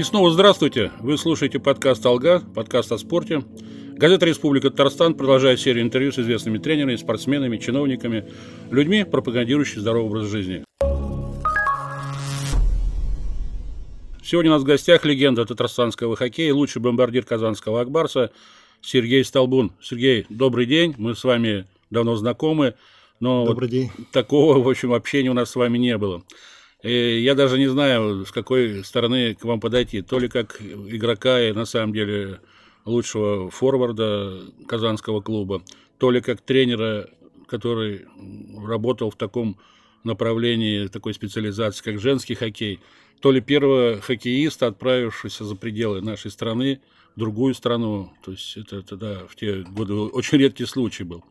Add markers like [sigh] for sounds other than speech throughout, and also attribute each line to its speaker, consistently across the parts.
Speaker 1: И снова здравствуйте. Вы слушаете подкаст «Алга», подкаст о спорте. Газета «Республика Татарстан» продолжает серию интервью с известными тренерами, спортсменами, чиновниками, людьми, пропагандирующими здоровый образ жизни. Сегодня у нас в гостях легенда татарстанского хоккея, лучший бомбардир казанского Акбарса Сергей Столбун. Сергей, добрый день. Мы с вами давно знакомы, но
Speaker 2: добрый
Speaker 1: вот
Speaker 2: день.
Speaker 1: такого, в общем, общения у нас с вами не было. И я даже не знаю, с какой стороны к вам подойти. То ли как игрока и на самом деле лучшего форварда казанского клуба, то ли как тренера, который работал в таком направлении, такой специализации, как женский хоккей, то ли первого хоккеиста, отправившегося за пределы нашей страны в другую страну. То есть это тогда в те годы очень редкий случай был.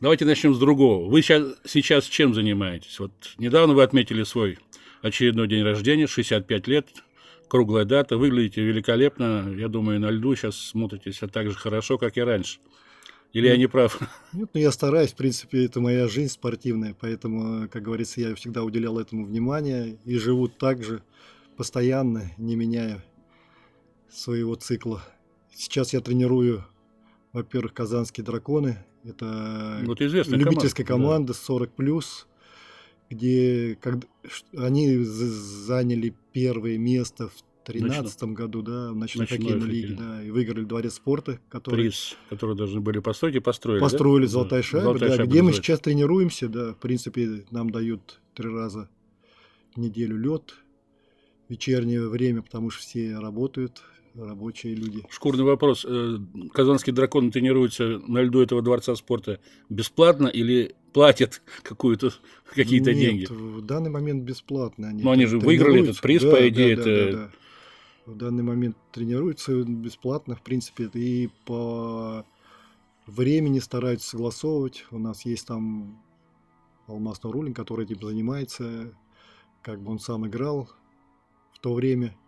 Speaker 1: Давайте начнем с другого. Вы сейчас, сейчас чем занимаетесь? Вот недавно вы отметили свой очередной день рождения, 65 лет, круглая дата, выглядите великолепно. Я думаю, на льду сейчас смотритесь так же хорошо, как и раньше. Или я не прав? [laughs]
Speaker 2: Нет, ну я стараюсь, в принципе, это моя жизнь спортивная, поэтому, как говорится, я всегда уделял этому внимание и живу так же постоянно, не меняя своего цикла. Сейчас я тренирую, во-первых, казанские драконы, это
Speaker 1: вот
Speaker 2: любительская команда, команда 40 плюс, где как, они заняли первое место в 2013 году, да, в ночной, ночной хоккейной лиге, да, и выиграли дворец спорта,
Speaker 1: который... Приз, который должны были построить и построили,
Speaker 2: Построили
Speaker 1: да?
Speaker 2: «Золотая шайба», Золотая да, шайба где мы сейчас тренируемся, да, в принципе, нам дают три раза в неделю лед, вечернее время, потому что все работают, рабочие люди.
Speaker 1: Шкурный вопрос. Э, казанские драконы тренируются на льду этого дворца спорта бесплатно или платят [laughs] какую-то, какие-то
Speaker 2: Нет,
Speaker 1: деньги?
Speaker 2: в данный момент бесплатно.
Speaker 1: Они Но они же выиграли этот приз, да, по идее. Да, это...
Speaker 2: да, да, да. В данный момент тренируются бесплатно, в принципе, и по времени стараются согласовывать. У нас есть там Алмаз Нурулин, который этим занимается, как бы он сам играл в то время –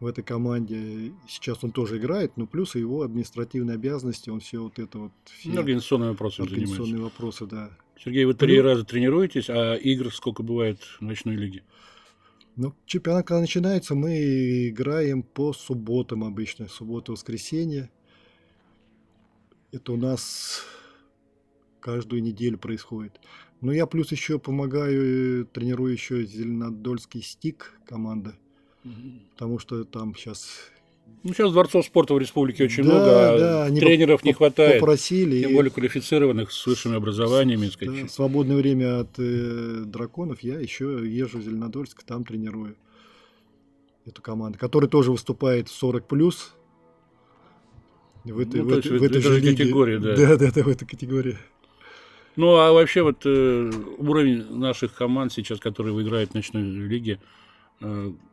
Speaker 2: в этой команде. Сейчас он тоже играет, но плюс его административные обязанности, он все вот это вот... Все
Speaker 1: ну, организационные вопросы
Speaker 2: Организационные занимается. вопросы, да.
Speaker 1: Сергей, вы три ну, раза тренируетесь, а игр сколько бывает в ночной лиге?
Speaker 2: Ну, чемпионат, когда начинается, мы играем по субботам обычно. Суббота, воскресенье. Это у нас каждую неделю происходит. Но я плюс еще помогаю, тренирую еще Зеленодольский стик команда – Потому что там сейчас
Speaker 1: ну, сейчас дворцов спорта в республике очень да, много, а да, они тренеров не хватает.
Speaker 2: Попросили.
Speaker 1: Тем более квалифицированных, с высшими образованиями.
Speaker 2: Да, свободное время от э, драконов я еще езжу в Зеленодольск, там тренирую эту команду, которая тоже выступает в 40 плюс.
Speaker 1: В этой, ну, в, этой, в этой же категории, да.
Speaker 2: Да, да, да, в этой категории.
Speaker 1: Ну, а вообще вот э, уровень наших команд сейчас, которые выиграют в ночной лиге,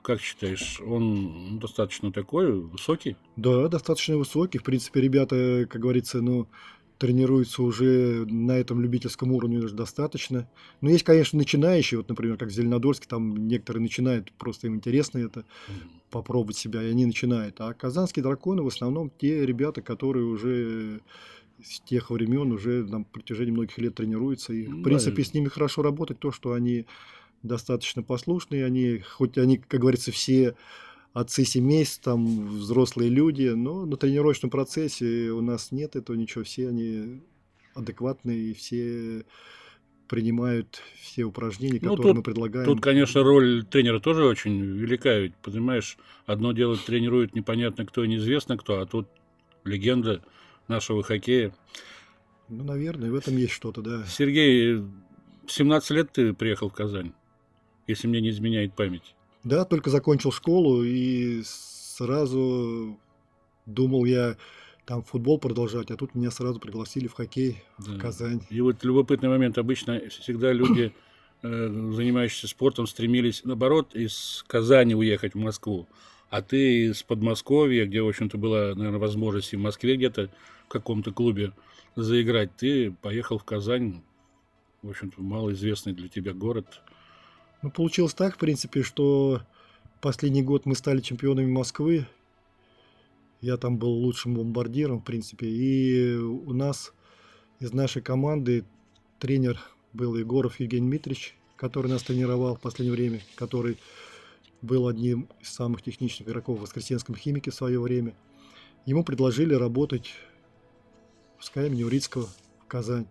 Speaker 1: как считаешь, он достаточно такой высокий?
Speaker 2: Да, достаточно высокий. В принципе, ребята, как говорится, ну, тренируются уже на этом любительском уровне уже достаточно. Но есть, конечно, начинающие, вот, например, как Зеленодольск, там некоторые начинают, просто им интересно это, попробовать себя, и они начинают. А казанские драконы в основном те ребята, которые уже с тех времен уже на протяжении многих лет тренируются. И, в принципе, с ними хорошо работать, то, что они достаточно послушные, они, хоть они, как говорится, все отцы семейств, там взрослые люди, но на тренировочном процессе у нас нет этого ничего, все они адекватные, все принимают все упражнения, ну, которые тут, мы предлагаем.
Speaker 1: Тут, конечно, роль тренера тоже очень велика, ведь, понимаешь, одно дело тренирует непонятно кто и неизвестно кто, а тут легенда нашего хоккея.
Speaker 2: Ну, наверное, в этом есть что-то, да.
Speaker 1: Сергей, 17 лет ты приехал в Казань если мне не изменяет память.
Speaker 2: Да, только закончил школу и сразу думал я там футбол продолжать, а тут меня сразу пригласили в хоккей да. в Казань.
Speaker 1: И вот любопытный момент. Обычно всегда люди, э, занимающиеся спортом, стремились, наоборот, из Казани уехать в Москву. А ты из Подмосковья, где, в общем-то, была, наверное, возможность в Москве где-то в каком-то клубе заиграть, ты поехал в Казань, в общем-то, малоизвестный для тебя город –
Speaker 2: ну, получилось так, в принципе, что последний год мы стали чемпионами Москвы. Я там был лучшим бомбардиром, в принципе. И у нас из нашей команды тренер был Егоров Евгений Дмитриевич, который нас тренировал в последнее время, который был одним из самых техничных игроков в Воскресенском химике в свое время. Ему предложили работать в СКА имени Урицкого в Казань.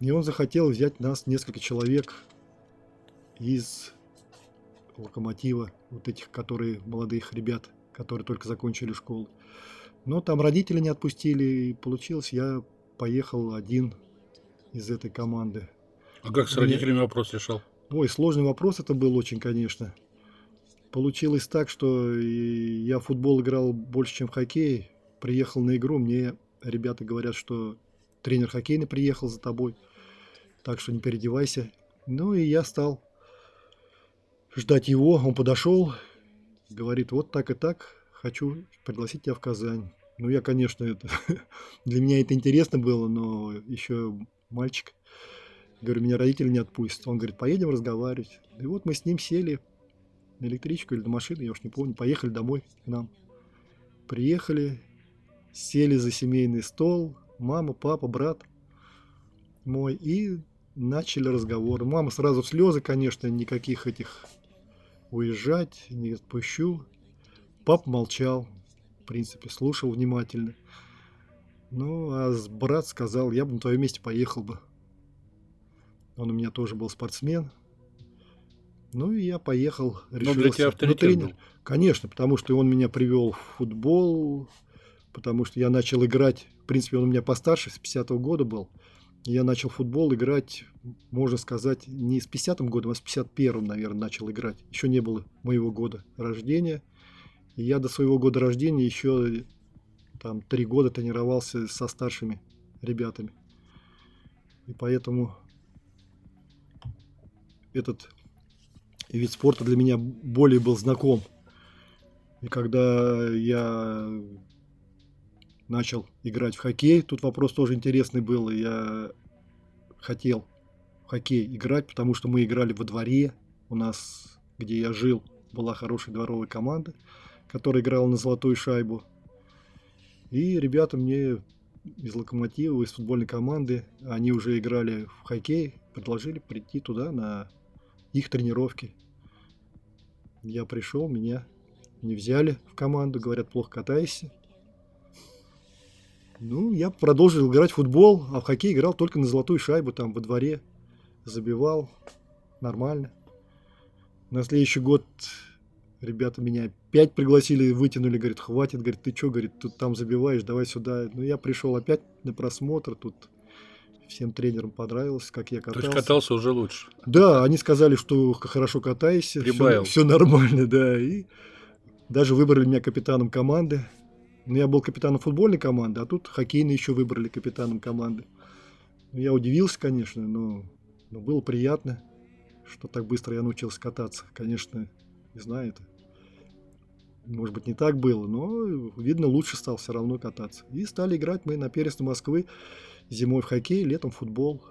Speaker 2: И он захотел взять нас, несколько человек, из локомотива, вот этих, которые, молодых ребят, которые только закончили школу. Но там родители не отпустили, и получилось, я поехал один из этой команды.
Speaker 1: А как с родителями вопрос решал?
Speaker 2: Ой, сложный вопрос это был очень, конечно. Получилось так, что я в футбол играл больше, чем в хоккей. Приехал на игру, мне ребята говорят, что тренер хоккейный приехал за тобой, так что не переодевайся. Ну и я стал ждать его. Он подошел, говорит, вот так и так, хочу пригласить тебя в Казань. Ну, я, конечно, это [laughs] для меня это интересно было, но еще мальчик. Говорю, меня родители не отпустят. Он говорит, поедем разговаривать. И вот мы с ним сели на электричку или на машину, я уж не помню, поехали домой к нам. Приехали, сели за семейный стол, мама, папа, брат мой, и начали разговор. Мама сразу в слезы, конечно, никаких этих уезжать, не отпущу. Папа молчал, в принципе, слушал внимательно. Ну, а брат сказал, я бы на твоем месте поехал бы. Он у меня тоже был спортсмен. Ну, и я поехал,
Speaker 1: решился. Ну, для тебя авторитет тренер, был.
Speaker 2: Конечно, потому что он меня привел в футбол, потому что я начал играть, в принципе, он у меня постарше, с 50-го года был. Я начал футбол играть, можно сказать, не с 50-м годом, а с 51-м, наверное, начал играть. Еще не было моего года рождения. И я до своего года рождения еще там три года тренировался со старшими ребятами. И поэтому этот вид спорта для меня более был знаком. И когда я начал играть в хоккей. Тут вопрос тоже интересный был. Я хотел в хоккей играть, потому что мы играли во дворе. У нас, где я жил, была хорошая дворовая команда, которая играла на золотую шайбу. И ребята мне из Локомотива, из футбольной команды, они уже играли в хоккей, предложили прийти туда на их тренировки. Я пришел, меня не взяли в команду, говорят, плохо катаешься. Ну, я продолжил играть в футбол, а в хоккей играл только на золотую шайбу там во дворе. Забивал. Нормально. На следующий год ребята меня опять пригласили, вытянули, говорит, хватит, говорит, ты что, говорит, тут там забиваешь, давай сюда. Ну, я пришел опять на просмотр, тут всем тренерам понравилось, как я катался.
Speaker 1: То есть катался уже лучше?
Speaker 2: Да, они сказали, что хорошо катаешься, все, все нормально, да, и даже выбрали меня капитаном команды. Ну, я был капитаном футбольной команды, а тут хоккейные еще выбрали капитаном команды. Ну, я удивился, конечно, но, но было приятно, что так быстро я научился кататься. Конечно, не знаю, это может быть, не так было, но, видно, лучше стал все равно кататься. И стали играть мы на Пересне Москвы зимой в хоккей, летом в футбол.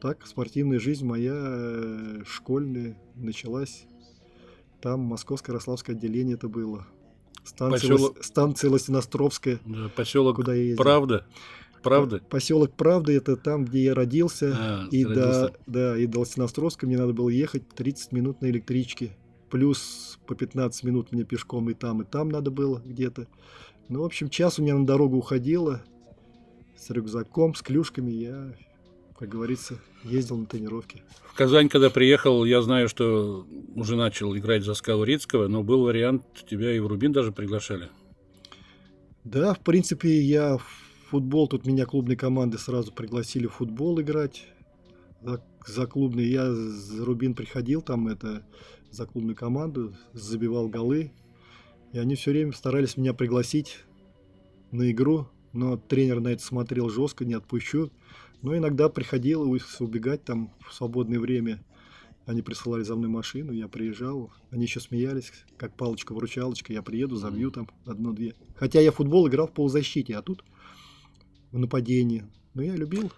Speaker 2: Так спортивная жизнь моя э, школьная началась. Там Московское Рославское отделение это было. Станция, поселок... Лос... станция Лосиностровская.
Speaker 1: Да, поселок куда я Правда? Правда?
Speaker 2: Поселок Правда это там, где я родился. А, и, родился. до, да, и до Лосиностровска мне надо было ехать 30 минут на электричке. Плюс по 15 минут мне пешком и там, и там надо было где-то. Ну, в общем, час у меня на дорогу уходило. С рюкзаком, с клюшками я как говорится, ездил на тренировки.
Speaker 1: В Казань, когда приехал, я знаю, что уже начал играть за Сковорецкого, но был вариант, тебя и в Рубин даже приглашали.
Speaker 2: Да, в принципе, я в футбол, тут меня клубной команды сразу пригласили в футбол играть. За, за клубный я за Рубин приходил, там это за клубную команду, забивал голы. И они все время старались меня пригласить на игру, но тренер на это смотрел жестко, не отпущу. Но иногда приходилось убегать там в свободное время. Они присылали за мной машину, я приезжал. Они еще смеялись, как палочка-выручалочка. Я приеду, забью там одну-две. Хотя я в футбол играл в полузащите, а тут в нападении. Но я любил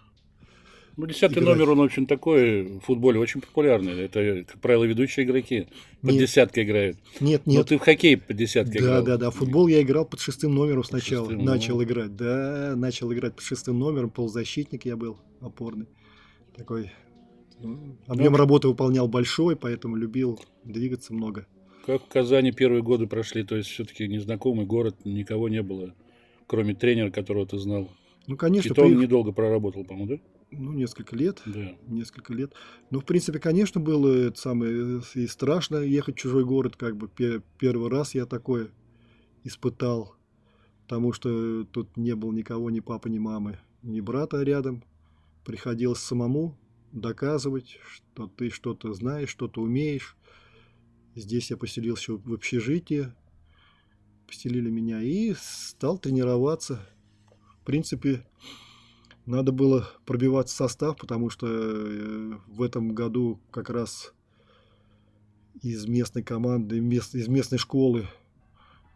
Speaker 1: ну, десятый играть. номер, он очень такой в футболе, очень популярный. Это, как правило, ведущие игроки под нет. десяткой играют.
Speaker 2: Нет, нет.
Speaker 1: Ну, ты в хоккей под десяткой
Speaker 2: да,
Speaker 1: играл.
Speaker 2: Да, да, да. Футбол я играл под шестым номером сначала. Шестым, начал ну... играть. Да, начал играть под шестым номером. Полузащитник я был опорный. Такой ну, объем ну, работы выполнял большой, поэтому любил двигаться много.
Speaker 1: Как в Казани первые годы прошли, то есть все-таки незнакомый город, никого не было, кроме тренера, которого ты знал.
Speaker 2: Ну, конечно,
Speaker 1: И то он
Speaker 2: при-
Speaker 1: недолго проработал, по-моему, да?
Speaker 2: Ну, несколько лет.
Speaker 1: Да.
Speaker 2: Несколько лет. Ну, в принципе, конечно, было это самое, и страшно ехать в чужой город, как бы пе- первый раз я такое испытал, потому что тут не было никого, ни папы, ни мамы, ни брата рядом. Приходилось самому доказывать, что ты что-то знаешь, что-то умеешь. Здесь я поселился в общежитии, поселили меня и стал тренироваться. В принципе, надо было пробивать состав, потому что э, в этом году как раз из местной команды, из местной школы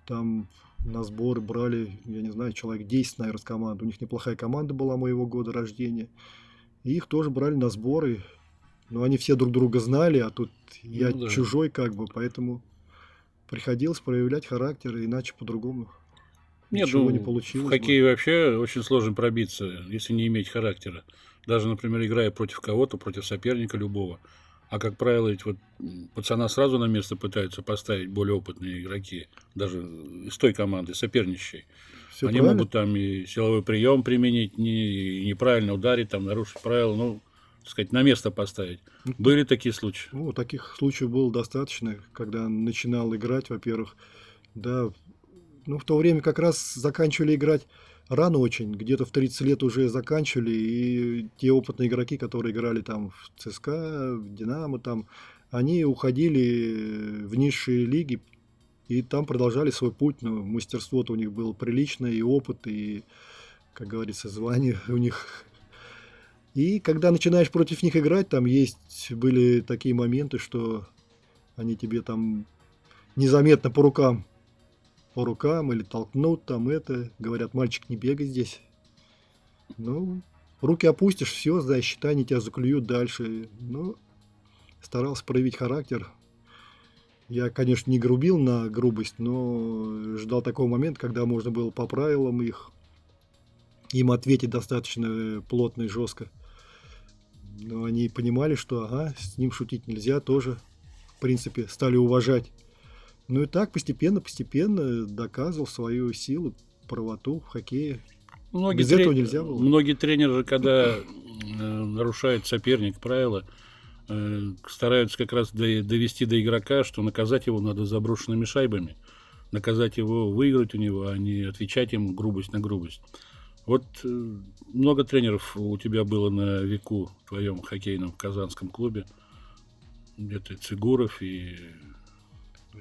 Speaker 2: там на сборы брали, я не знаю, человек 10, наверное, с команды. У них неплохая команда была моего года рождения. И их тоже брали на сборы. Но они все друг друга знали, а тут я
Speaker 1: Ну да.
Speaker 2: чужой как бы, поэтому приходилось проявлять характер, иначе по-другому
Speaker 1: Нет,
Speaker 2: ничего
Speaker 1: ну,
Speaker 2: не
Speaker 1: в
Speaker 2: получилось. бы.
Speaker 1: хоккее вообще очень сложно пробиться, если не иметь характера. Даже, например, играя против кого-то, против соперника любого. А как правило, ведь вот пацана сразу на место пытаются поставить более опытные игроки, даже из той команды, соперничей.
Speaker 2: Всё
Speaker 1: Они
Speaker 2: правильно?
Speaker 1: могут там и силовой прием применить, не, и неправильно ударить, там, нарушить правила, ну, так сказать, на место поставить.
Speaker 2: Ну,
Speaker 1: Были такие случаи?
Speaker 2: Ну, таких случаев было достаточно, когда начинал играть, во-первых, да, ну, в то время как раз заканчивали играть рано очень, где-то в 30 лет уже заканчивали, и те опытные игроки, которые играли там в ЦСКА, в Динамо, там, они уходили в низшие лиги, и там продолжали свой путь, но мастерство-то у них было приличное, и опыт, и, как говорится, звание у них. И когда начинаешь против них играть, там есть были такие моменты, что они тебе там незаметно по рукам, по рукам или толкнут там это, говорят, мальчик, не бегай здесь. Ну, руки опустишь, все, да, считай, они тебя заклюют дальше. Ну, старался проявить характер. Я, конечно, не грубил на грубость, но ждал такого момента, когда можно было по правилам их им ответить достаточно плотно и жестко. Но они понимали, что ага, с ним шутить нельзя, тоже, в принципе, стали уважать. Ну и так постепенно, постепенно доказывал свою силу, правоту в хоккее.
Speaker 1: Многие
Speaker 2: Без этого нельзя было.
Speaker 1: Многие тренеры, когда э, нарушает соперник правила, э, стараются как раз до- довести до игрока, что наказать его надо заброшенными шайбами. Наказать его, выиграть у него, а не отвечать ему грубость на грубость. Вот э, много тренеров у тебя было на веку в твоем хоккейном казанском клубе. Где-то Цигуров и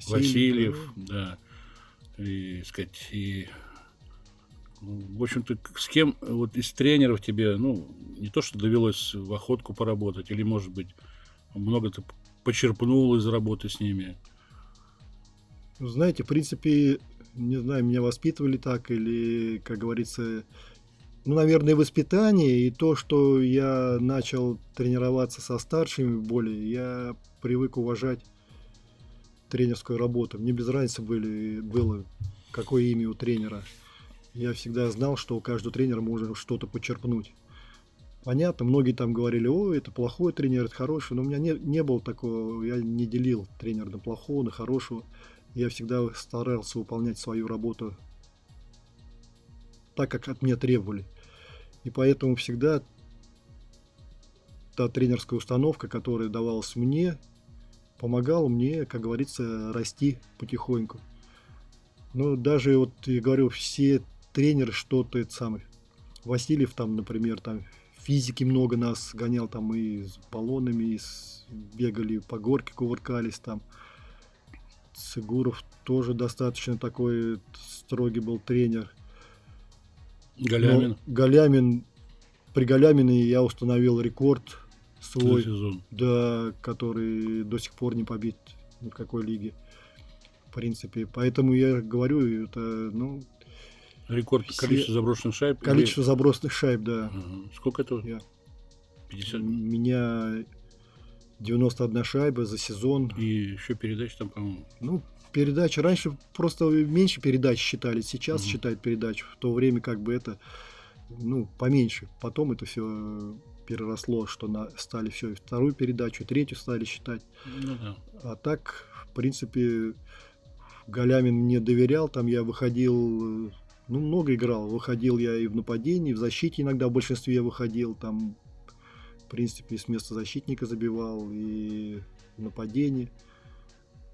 Speaker 1: Васильев, да, и, сказать, и, ну, в общем-то, с кем вот из тренеров тебе, ну, не то, что довелось в охотку поработать, или, может быть, много ты почерпнул из работы с ними.
Speaker 2: Знаете, в принципе, не знаю, меня воспитывали так, или, как говорится, ну, наверное, воспитание, и то, что я начал тренироваться со старшими более, я привык уважать тренерскую работу. Мне без разницы были, было, какое имя у тренера. Я всегда знал, что у каждого тренера можно что-то почерпнуть. Понятно, многие там говорили, о, это плохой тренер, это хороший, но у меня не, не было такого, я не делил тренера на плохого, на хорошего. Я всегда старался выполнять свою работу так, как от меня требовали. И поэтому всегда та тренерская установка, которая давалась мне, помогала мне, как говорится, расти потихоньку. Ну, даже вот, я говорю, все тренеры что-то это самое. Васильев там, например, там физики много нас гонял, там и с баллонами, и с- бегали по горке, кувыркались там. Цигуров тоже достаточно такой строгий был тренер.
Speaker 1: Галямин
Speaker 2: Но Галямин, при Галямине я установил рекорд свой,
Speaker 1: сезон.
Speaker 2: да, который до сих пор не побит ни в какой лиге. В принципе, поэтому я говорю, это, ну,
Speaker 1: Рекорд
Speaker 2: Все-
Speaker 1: количества заброшенных шайб. или-
Speaker 2: количество забросных шайб, да.
Speaker 1: Ага. Сколько это?
Speaker 2: Я-
Speaker 1: 50?
Speaker 2: У меня 91 шайба за сезон.
Speaker 1: И еще передач там, по-моему.
Speaker 2: Ну, передачи. Раньше просто меньше передач считали, сейчас
Speaker 1: Мгм.
Speaker 2: считают передач. В то время как бы это, ну, поменьше. Потом это все переросло, что на, стали все и вторую передачу, и третью стали считать.
Speaker 1: Ну да.
Speaker 2: А так, в принципе, Галямин мне доверял, там я выходил, ну, много играл. Выходил я и в нападении, и в защите иногда в большинстве выходил, там, в принципе, с места защитника забивал, и в нападении.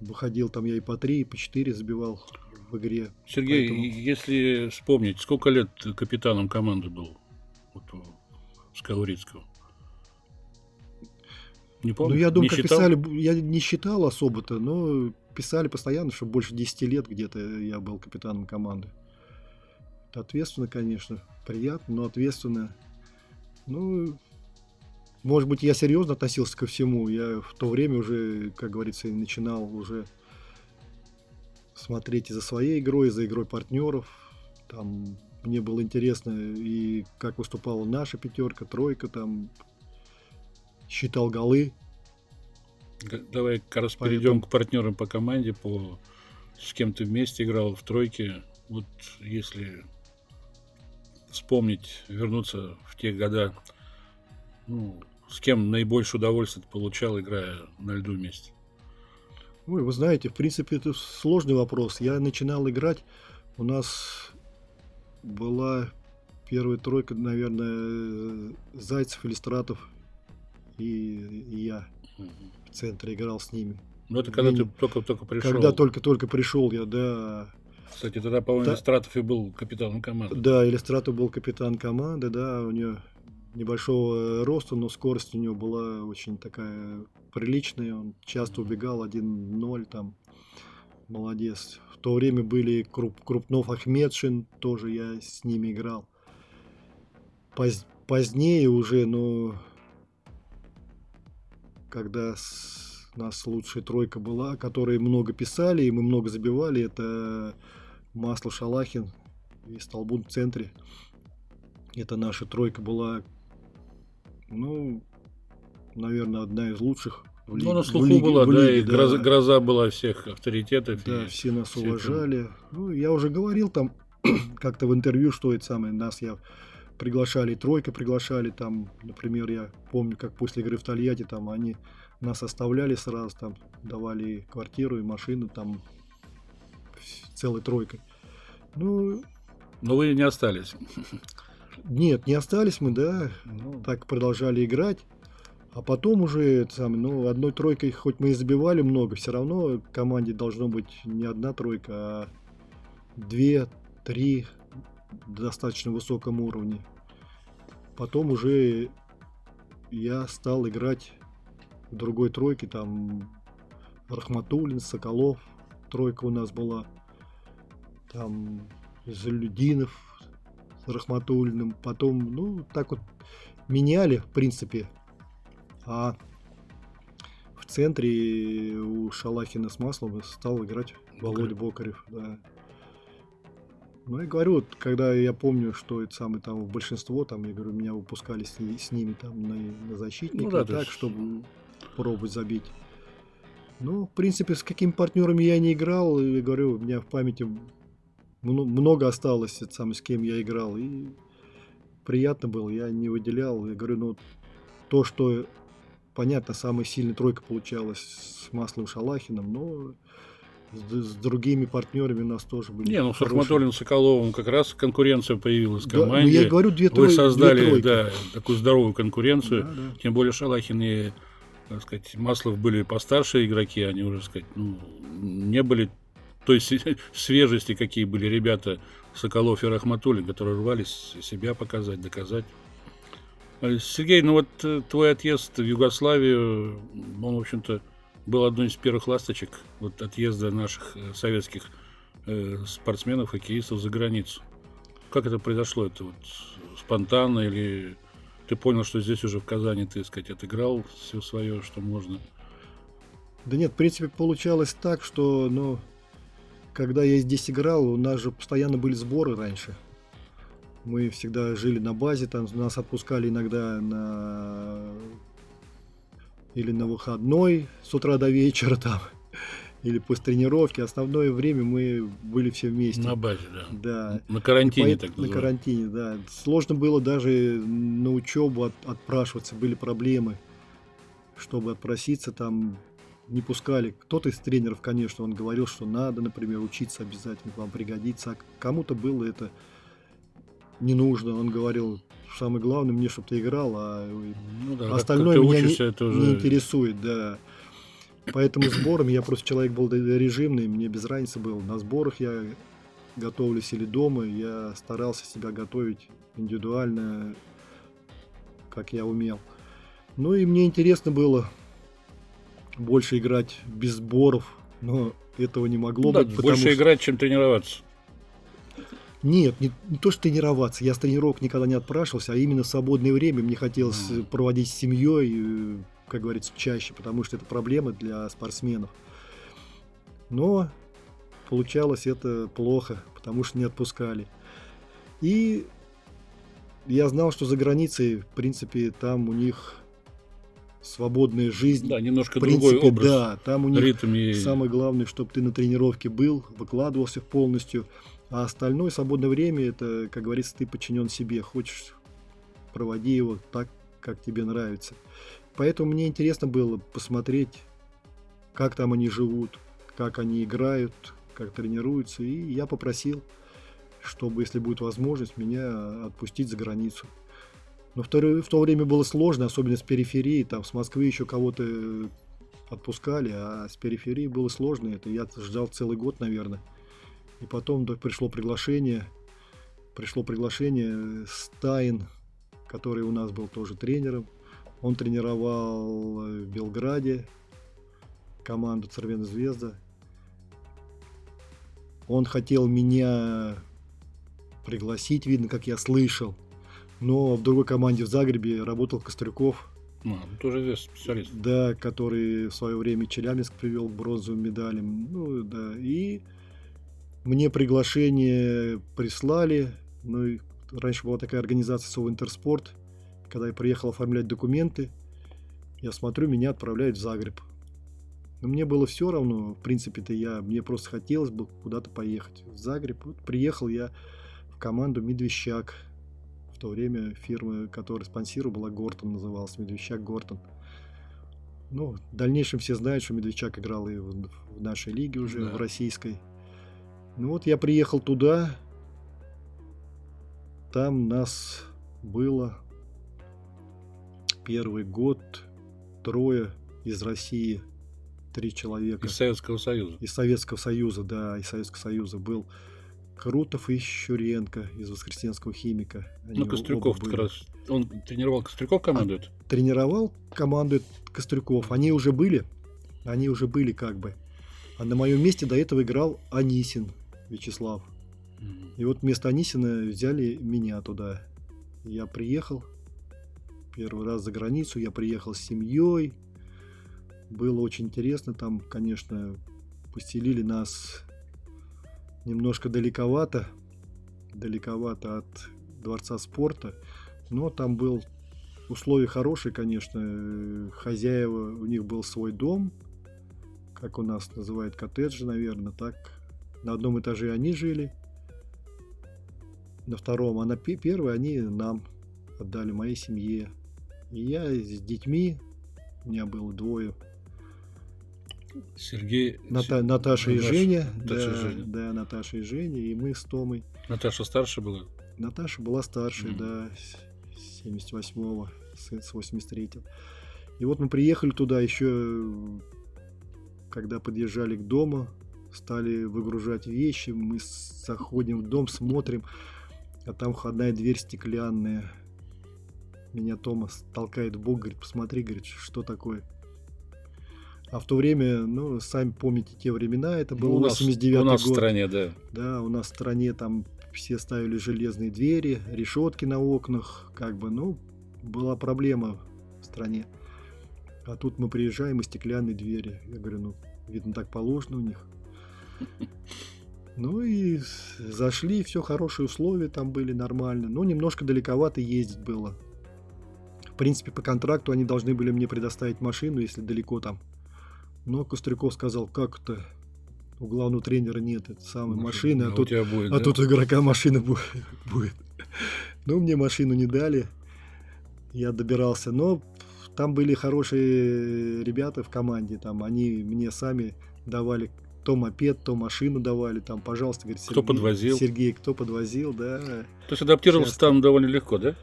Speaker 2: Выходил там я и по три, и по четыре забивал в игре.
Speaker 1: Сергей, Поэтому... если вспомнить, сколько лет капитаном команды был вот, Сковорицкого?
Speaker 2: Не помню. Ну, я думаю, как считал? писали, я не считал особо-то, но писали постоянно, что больше 10 лет где-то я был капитаном команды. Это ответственно, конечно, приятно, но ответственно. Ну, может быть, я серьезно относился ко всему. Я в то время уже, как говорится, начинал уже смотреть и за своей игрой, и за игрой партнеров. Там мне было интересно и как выступала наша пятерка, тройка, там считал голы.
Speaker 1: Давай как раз Поэтому... перейдем к партнерам по команде, по с кем ты вместе играл в тройке. Вот если вспомнить, вернуться в те года, ну, с кем наибольшее удовольствие ты получал, играя на льду вместе?
Speaker 2: Ой, вы знаете, в принципе, это сложный вопрос. Я начинал играть, у нас была первая тройка, наверное, Зайцев, Иллюстратов и, и я в центре играл с ними.
Speaker 1: Ну, это когда и, ты только-только пришел.
Speaker 2: Когда только-только пришел я, да.
Speaker 1: Кстати, тогда, по-моему, да. Иллюстратов и был капитаном команды.
Speaker 2: Да, Иллюстратов был капитан команды, да, у него небольшого роста, но скорость у него была очень такая приличная. Он часто убегал 1-0 там. Молодец. В то время были Круп, Крупнов Ахмедшин, тоже я с ними играл. Поз, позднее уже, но когда с, у нас лучшая тройка была, которые много писали, и мы много забивали, это Масло Шалахин и Столбун в центре. Это наша тройка была, ну, наверное, одна из лучших
Speaker 1: в лиге. Ну, на слуху лиге, была, да, лиге, и да. Гроза, гроза была всех авторитетов.
Speaker 2: Да, все нас все уважали. Это... Ну, я уже говорил там [clears throat] как-то в интервью, что это самое, нас я приглашали, тройка приглашали, там, например, я помню, как после игры в Тольятти, там, они нас оставляли сразу, там, давали квартиру и машину, там, целой тройкой. Ну...
Speaker 1: Но вы не остались.
Speaker 2: Нет, не остались мы, да, ну... так продолжали играть. А потом уже, сам, ну, одной тройкой, хоть мы и забивали много, все равно команде должно быть не одна тройка, а две, три достаточно высоком уровне. Потом уже я стал играть в другой тройке, там Рахматулин, Соколов, тройка у нас была, там Залюдинов с Рахматулиным, потом, ну, так вот меняли, в принципе, а в центре у Шалахина с Маслом стал играть Володя Бокарев. Да. Ну, я говорю, вот, когда я помню, что это самое там большинство, там, я говорю, меня выпускали с, с ними там на, на защитника, ну, да, так, чтобы пробовать забить. Ну, в принципе, с какими партнерами я не играл, я говорю, у меня в памяти много осталось, это самое, с кем я играл, и приятно было, я не выделял, я говорю, ну, то, что понятно, самая сильная тройка получалась с Маслом Шалахиным, но с, с другими партнерами у нас тоже были.
Speaker 1: Не, ну с Ахматуллиным Соколовым как раз конкуренция появилась в команде. Да,
Speaker 2: ну, я говорю, две
Speaker 1: тройки. Вы создали две да, такую здоровую конкуренцию. Да, да. Тем более Шалахин и так сказать, Маслов были постарше игроки, они уже, сказать, ну, не были той [laughs] свежести, какие были ребята Соколов и Рахматуллин, которые рвались себя показать, доказать. Э, Сергей, ну вот э, твой отъезд в Югославию, он, в общем-то, был одной из первых ласточек вот отъезда наших э, советских спортсменов, хоккеистов за границу. Как это произошло? Это вот спонтанно или ты понял, что здесь уже в Казани, ты, сказать, отыграл все свое, что можно?
Speaker 2: Да нет, в принципе, получалось так, что, ну, когда я здесь играл, у нас же постоянно были сборы раньше. Мы всегда жили на базе, там нас отпускали иногда на или на выходной с утра до вечера там, [laughs] или после тренировки. Основное время мы были все вместе.
Speaker 1: На базе, да.
Speaker 2: Да.
Speaker 1: На карантине так
Speaker 2: На карантине, да. Сложно было даже на учебу от, отпрашиваться, были проблемы, чтобы отпроситься там. не пускали. Кто-то из тренеров, конечно, он говорил, что надо, например, учиться обязательно, вам пригодится. А кому-то было это не нужно. Он говорил, самое главное мне, чтобы ты играл, а ну, да, остальное меня учишься, не, уже... не интересует, да. Поэтому сбором я просто человек был режимный, мне без разницы было. На сборах я готовлюсь или дома, я старался себя готовить индивидуально, как я умел. Ну и мне интересно было больше играть без сборов, но этого не могло
Speaker 1: ну,
Speaker 2: быть.
Speaker 1: Да, больше что... играть, чем тренироваться.
Speaker 2: Нет, не, не то, что тренироваться. Я с тренировок никогда не отпрашивался, а именно в свободное время мне хотелось mm. проводить с семьей, э, как говорится, чаще, потому что это проблема для спортсменов. Но получалось это плохо, потому что не отпускали. И я знал, что за границей, в принципе, там у них свободная жизнь.
Speaker 1: Да, немножко в принципе, другой образ.
Speaker 2: Да, там у них ритм и... самое главное, чтобы ты на тренировке был, выкладывался полностью, а остальное свободное время, это, как говорится, ты подчинен себе, хочешь проводи его так, как тебе нравится. Поэтому мне интересно было посмотреть, как там они живут, как они играют, как тренируются, и я попросил, чтобы, если будет возможность, меня отпустить за границу. Но в то, в то время было сложно, особенно с периферии. Там с Москвы еще кого-то отпускали, а с периферии было сложно. Это я ждал целый год, наверное. И потом пришло приглашение. Пришло приглашение Стайн, который у нас был тоже тренером. Он тренировал э, в Белграде команду Цервена Звезда. Он хотел меня пригласить, видно, как я слышал но в другой команде в Загребе работал Кострюков.
Speaker 1: А, тоже известный специалист.
Speaker 2: Да, который в свое время Челябинск привел к бронзовым медалям. Ну, да, и мне приглашение прислали. Ну, и раньше была такая организация Совинтерспорт. Когда я приехал оформлять документы, я смотрю, меня отправляют в Загреб. Но мне было все равно, в принципе-то я, мне просто хотелось бы куда-то поехать. В Загреб. Вот приехал я в команду Медвещак. В то время фирма, которая спонсировала, была Гортон, называлась Медвещак Гортон. Ну, в дальнейшем все знают, что Медведчак играл и в, в нашей лиге уже, да. в российской. Ну вот я приехал туда, там нас было первый год трое из России, три человека.
Speaker 1: Из Советского Союза.
Speaker 2: Из Советского Союза, да, из Советского Союза был Крутов и Щуренко из Воскресенского химика.
Speaker 1: Они ну, Кострюков как раз. Он тренировал Кострюков командует?
Speaker 2: А, тренировал, командует Кострюков. Они уже были. Они уже были как бы. А на моем месте до этого играл Анисин Вячеслав. Mm-hmm. И вот вместо Анисина взяли меня туда. Я приехал первый раз за границу. Я приехал с семьей. Было очень интересно. Там, конечно, поселили нас немножко далековато, далековато от Дворца спорта, но там был условия хорошие, конечно, хозяева, у них был свой дом, как у нас называют коттеджи, наверное, так. На одном этаже они жили, на втором, а на первый они нам отдали, моей семье. И я с детьми, у меня было двое
Speaker 1: Сергей...
Speaker 2: Ната... Наташа, и Женя. Наташа да, и Женя. Да, Наташа и Женя, и мы с Томой.
Speaker 1: Наташа старше была?
Speaker 2: Наташа была старше, mm. да, с 78-го, с 83-го. И вот мы приехали туда еще, когда подъезжали к дому, стали выгружать вещи, мы заходим в дом, смотрим, а там входная дверь стеклянная. Меня Томас толкает в бок, говорит, посмотри, говорит, что такое. А в то время, ну, сами помните те времена, это был ну, 89 год. У
Speaker 1: нас год. в стране, да.
Speaker 2: Да, у нас в стране там все ставили железные двери, решетки на окнах, как бы, ну, была проблема в стране. А тут мы приезжаем, и стеклянные двери. Я говорю, ну, видно, так положено у них. [laughs] Ну и зашли, все хорошие условия там были нормально. Но немножко далековато ездить было. В принципе, по контракту они должны были мне предоставить машину, если далеко там но Костряков сказал, как это у главного тренера нет этой самой машины, а, а, тут, будет, а да? тут у игрока машина [laughs] будет. Ну, мне машину не дали. Я добирался. Но там были хорошие ребята в команде, там они мне сами давали то мопед, то машину давали, там, пожалуйста, говорит,
Speaker 1: Кто подвозил?
Speaker 2: Сергей, кто подвозил, да.
Speaker 1: То есть адаптировался
Speaker 2: Часто.
Speaker 1: там довольно легко, да?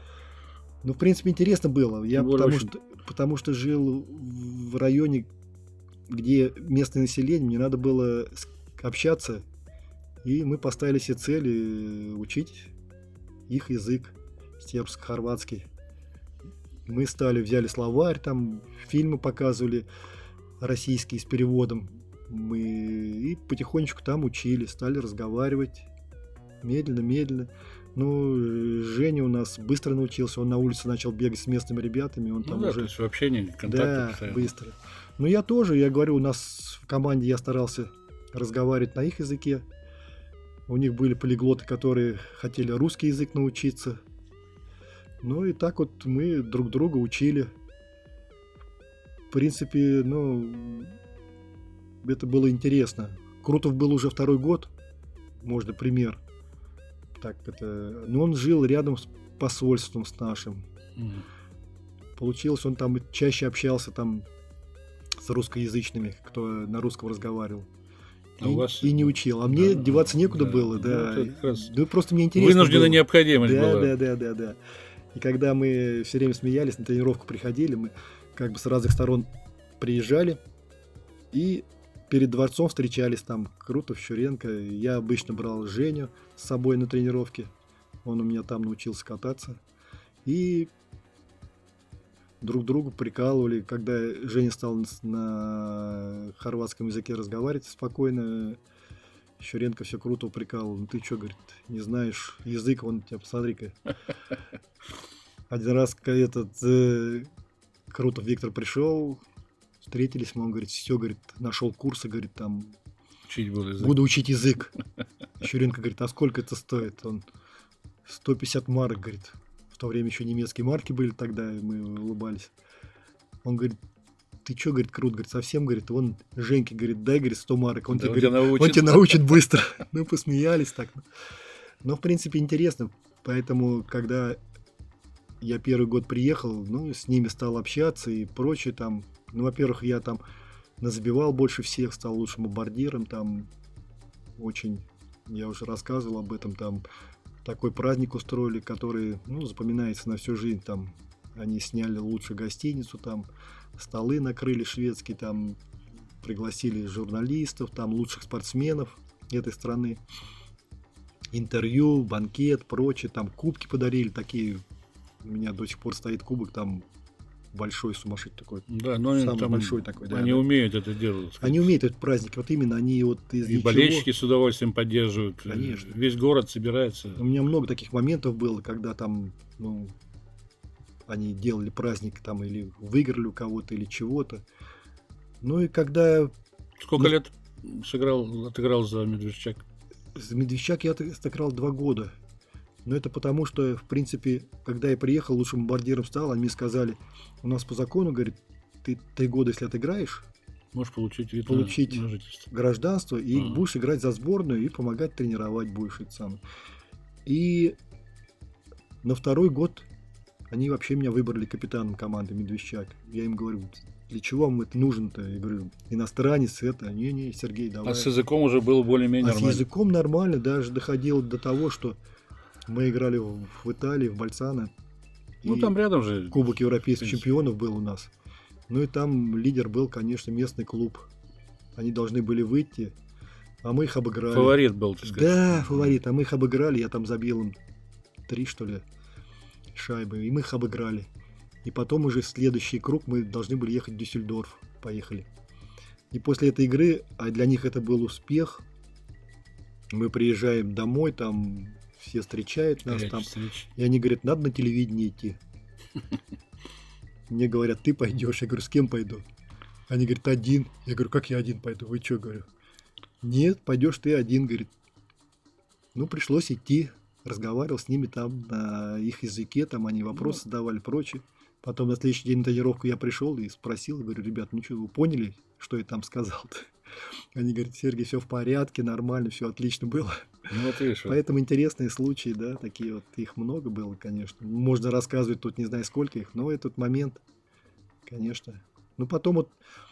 Speaker 2: Ну, в принципе, интересно было. Я
Speaker 1: более
Speaker 2: потому
Speaker 1: очень-
Speaker 2: что, потому что жил в районе, где местное население, мне надо было общаться, и мы поставили себе цели э, учить их язык, сербско-хорватский. Мы стали, взяли словарь, там фильмы показывали российские с переводом. Мы и потихонечку там учили, стали разговаривать медленно-медленно. Ну, Женя у нас быстро научился, он на улице начал бегать с местными ребятами, он
Speaker 1: Ну
Speaker 2: там
Speaker 1: да,
Speaker 2: уже...
Speaker 1: то есть вообще не контакты
Speaker 2: Да,
Speaker 1: постоянно.
Speaker 2: быстро. Ну, я тоже, я говорю, у нас в команде я старался разговаривать на их языке. У них были полиглоты, которые хотели русский язык научиться. Ну и так вот мы друг друга учили. В принципе, ну, это было интересно. Крутов был уже второй год, можно пример. Так это, но он жил рядом с посольством с нашим.
Speaker 1: Мгм.
Speaker 2: Получилось, он там чаще общался там с русскоязычными, кто на русском разговаривал.
Speaker 1: А
Speaker 2: и,
Speaker 1: вас-
Speaker 2: и не учил. А мне
Speaker 1: Да,
Speaker 2: деваться некуда
Speaker 1: да.
Speaker 2: было,
Speaker 1: Ну,
Speaker 2: да.
Speaker 1: как раз
Speaker 2: Ну, просто мне интересно
Speaker 1: Вынужденная
Speaker 2: было.
Speaker 1: необходимость
Speaker 2: да,
Speaker 1: была.
Speaker 2: Да, да, да, да. И когда мы все время смеялись, на тренировку приходили, мы как бы с разных сторон приезжали и перед дворцом встречались там Крутов, Щуренко. Я обычно брал Женю с собой на тренировке. Он у меня там научился кататься. И друг другу прикалывали, когда Женя стал на- хорватском языке разговаривать спокойно, Щуренко все круто прикалывал. Ну ты что, говорит, не знаешь язык, вон тебя, посмотри-ка. [laughs] Один раз этот э, Крутов Виктор пришел, встретились, мы, он говорит, все, говорит, нашел курсы, говорит, там,
Speaker 1: Учить был язык.
Speaker 2: буду учить язык. [laughs] Щуренко говорит, а сколько это стоит? Он 150 марок, говорит. В то время еще немецкие марки были тогда, и мы улыбались. Он говорит, ты что, говорит, крут, говорит, совсем, говорит, он Женьке, говорит, дай, говорит, 100 марок, он
Speaker 1: Да,
Speaker 2: тебе, говорит,
Speaker 1: научит.
Speaker 2: он тебя научит быстро. [laughs] Мы посмеялись так. Но, в принципе, интересно. Поэтому, когда я первый год приехал, ну, с ними стал общаться и прочее там. Ну, во-первых, я там назабивал больше всех, стал лучшим бомбардиром, там очень, я уже рассказывал об этом, там такой праздник устроили, который, ну, запоминается на всю жизнь, там они сняли лучшую гостиницу, там столы накрыли шведские, там пригласили журналистов, там лучших спортсменов этой страны, интервью, банкет, прочее, там кубки подарили такие, у меня до сих пор стоит кубок, там большой сумасшедший такой,
Speaker 1: Да, но они
Speaker 2: самый
Speaker 1: там,
Speaker 2: большой такой, да,
Speaker 1: они
Speaker 2: да.
Speaker 1: умеют это делать. сказать.
Speaker 2: Они умеют этот праздник, вот именно они вот из
Speaker 1: И
Speaker 2: ничего-
Speaker 1: болельщики с удовольствием поддерживают.
Speaker 2: Конечно.
Speaker 1: Весь город собирается.
Speaker 2: У меня много таких моментов было, когда там, ну, они делали праздник там или выиграли у кого-то или чего-то. Ну и когда
Speaker 1: Сколько
Speaker 2: Ну,
Speaker 1: лет сыграл, отыграл за Медвежчак?
Speaker 2: за Медвежчак я сыграл два года. Но это потому, что, в принципе, когда я приехал, лучшим бомбардиром стал, они мне сказали, у нас по закону, говорит, ты три года, если отыграешь,
Speaker 1: Можешь получить вид
Speaker 2: Получить.
Speaker 1: на, жительство.
Speaker 2: гражданство, и
Speaker 1: Ага.
Speaker 2: будешь играть за сборную и помогать тренировать будешь это самое. И на второй год они вообще меня выбрали капитаном команды Медвежчак. Я им говорю, для чего вам это нужно-то? Я говорю, иностранец это. Не-не, Сергей, давай.
Speaker 1: А с языком уже было более-менее
Speaker 2: А с
Speaker 1: нормально.
Speaker 2: языком нормально, даже доходило до того, что мы играли в, в Италии, в Бальцано.
Speaker 1: Ну там рядом же.
Speaker 2: Кубок европейских чемпионов был у нас. Ну и там лидер был, конечно, местный клуб. Они должны были выйти, а мы их обыграли.
Speaker 1: Фаворит был, так сказать.
Speaker 2: Да, фаворит. А мы их обыграли, я там забил им три, что ли, шайбы, и мы их обыграли. И потом уже в следующий круг мы должны были ехать в Дюссельдорф. Поехали. И после этой игры, а для них это был успех, мы приезжаем домой, там все встречают нас,
Speaker 1: Горячая
Speaker 2: там,
Speaker 1: встреча.
Speaker 2: и они говорят, надо на телевидение идти. Мне говорят, ты пойдешь. Я говорю, с кем пойду? Они говорят, один. Я говорю, как я один пойду? Вы что, говорю? Нет, пойдешь ты один, говорит. Ну, пришлось идти. Разговаривал с ними там на их языке, там они вопросы задавали, прочее. Потом на следующий день на тренировку я пришел и спросил, говорю, ребят, ну что, вы поняли, что я там сказал-то? [laughs] Они говорят, Сергей, все в порядке, нормально, все отлично было.
Speaker 1: Ну вот видишь.
Speaker 2: Поэтому интересные случаи, да, такие вот, их много было, конечно. Можно рассказывать тут не знаю сколько их, но этот момент, конечно. Ну, потом вот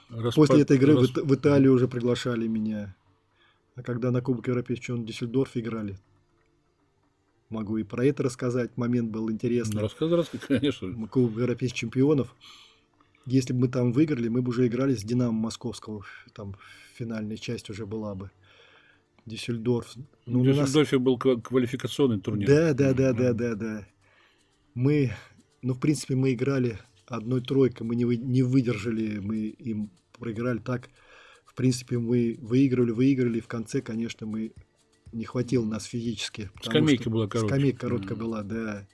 Speaker 2: Распад... после этой игры Расп... в Италию уже приглашали меня. А когда на Кубок Европейских чемпионов в Дюссельдорфе играли, могу и про это рассказать. Момент был интересный. Ну,
Speaker 1: рассказывай, рассказывай, конечно.
Speaker 2: Кубок Европейских чемпионов. Если бы мы там выиграли, мы бы уже играли с Динамо Московского. Там финальная часть уже была бы. Дюссельдорф.
Speaker 1: Ну, в Дюссельдорфе нас... был квалификационный турнир.
Speaker 2: Да, да, да, да, да, да. Мы, ну, в принципе, мы играли одной тройкой, мы не, вы, не выдержали, мы им проиграли так. В принципе, мы выигрывали, выиграли, и в конце, конечно, мы не хватило нас физически.
Speaker 1: Скамейка была короткая.
Speaker 2: Скамейка короткая mm-hmm. была, да.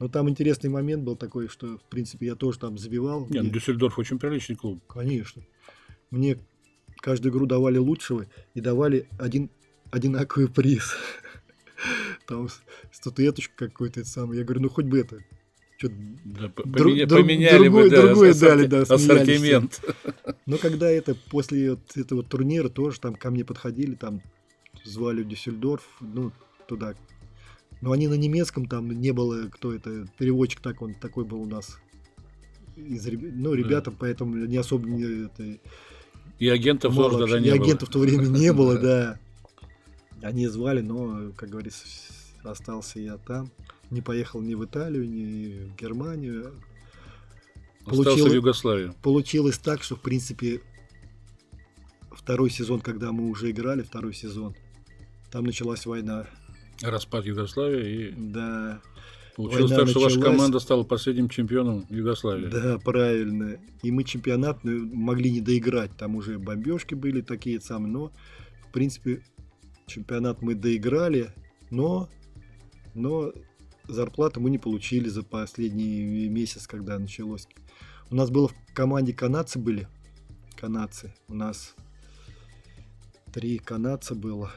Speaker 2: Но там интересный момент был такой, что, в принципе, я тоже там забивал.
Speaker 1: Нет, ну, Дюссельдорф очень приличный клуб.
Speaker 2: Конечно. Мне каждую игру давали лучшего и давали один одинаковый приз. [laughs] Там статуэточку какой-то самый. Я говорю, ну хоть бы это.
Speaker 1: Да, поменя, друг, поменяли другой, бы, да,
Speaker 2: другой дали, да,
Speaker 1: ассортимент. [laughs]
Speaker 2: Но когда это после вот этого турнира тоже там ко мне подходили, там звали в Дюссельдорф, ну, туда. Но они на немецком там не было, кто это, переводчик так, он такой был у нас. Из, ну, ребята, да. поэтому не особо не, это,
Speaker 1: и агентов
Speaker 2: мало,
Speaker 1: тоже тогда
Speaker 2: не и было. агентов в то время не [laughs] было, да. Они звали, но, как говорится, остался я там. Не поехал ни в Италию, ни в Германию.
Speaker 1: Остался в Югославию.
Speaker 2: Получилось так, что, в принципе, второй сезон, когда мы уже играли, второй сезон, там началась война.
Speaker 1: Распад Югославии и...
Speaker 2: Да.
Speaker 1: Получилось Война так, что началась. ваша команда стала последним чемпионом Югославии.
Speaker 2: Да, правильно. И мы чемпионат ну, могли не доиграть. Там уже бомбежки были такие самые. Но, в принципе, чемпионат мы доиграли. Но, но зарплату мы не получили за последний месяц, когда началось. У нас было в команде канадцы были. Канадцы. У нас три канадца было.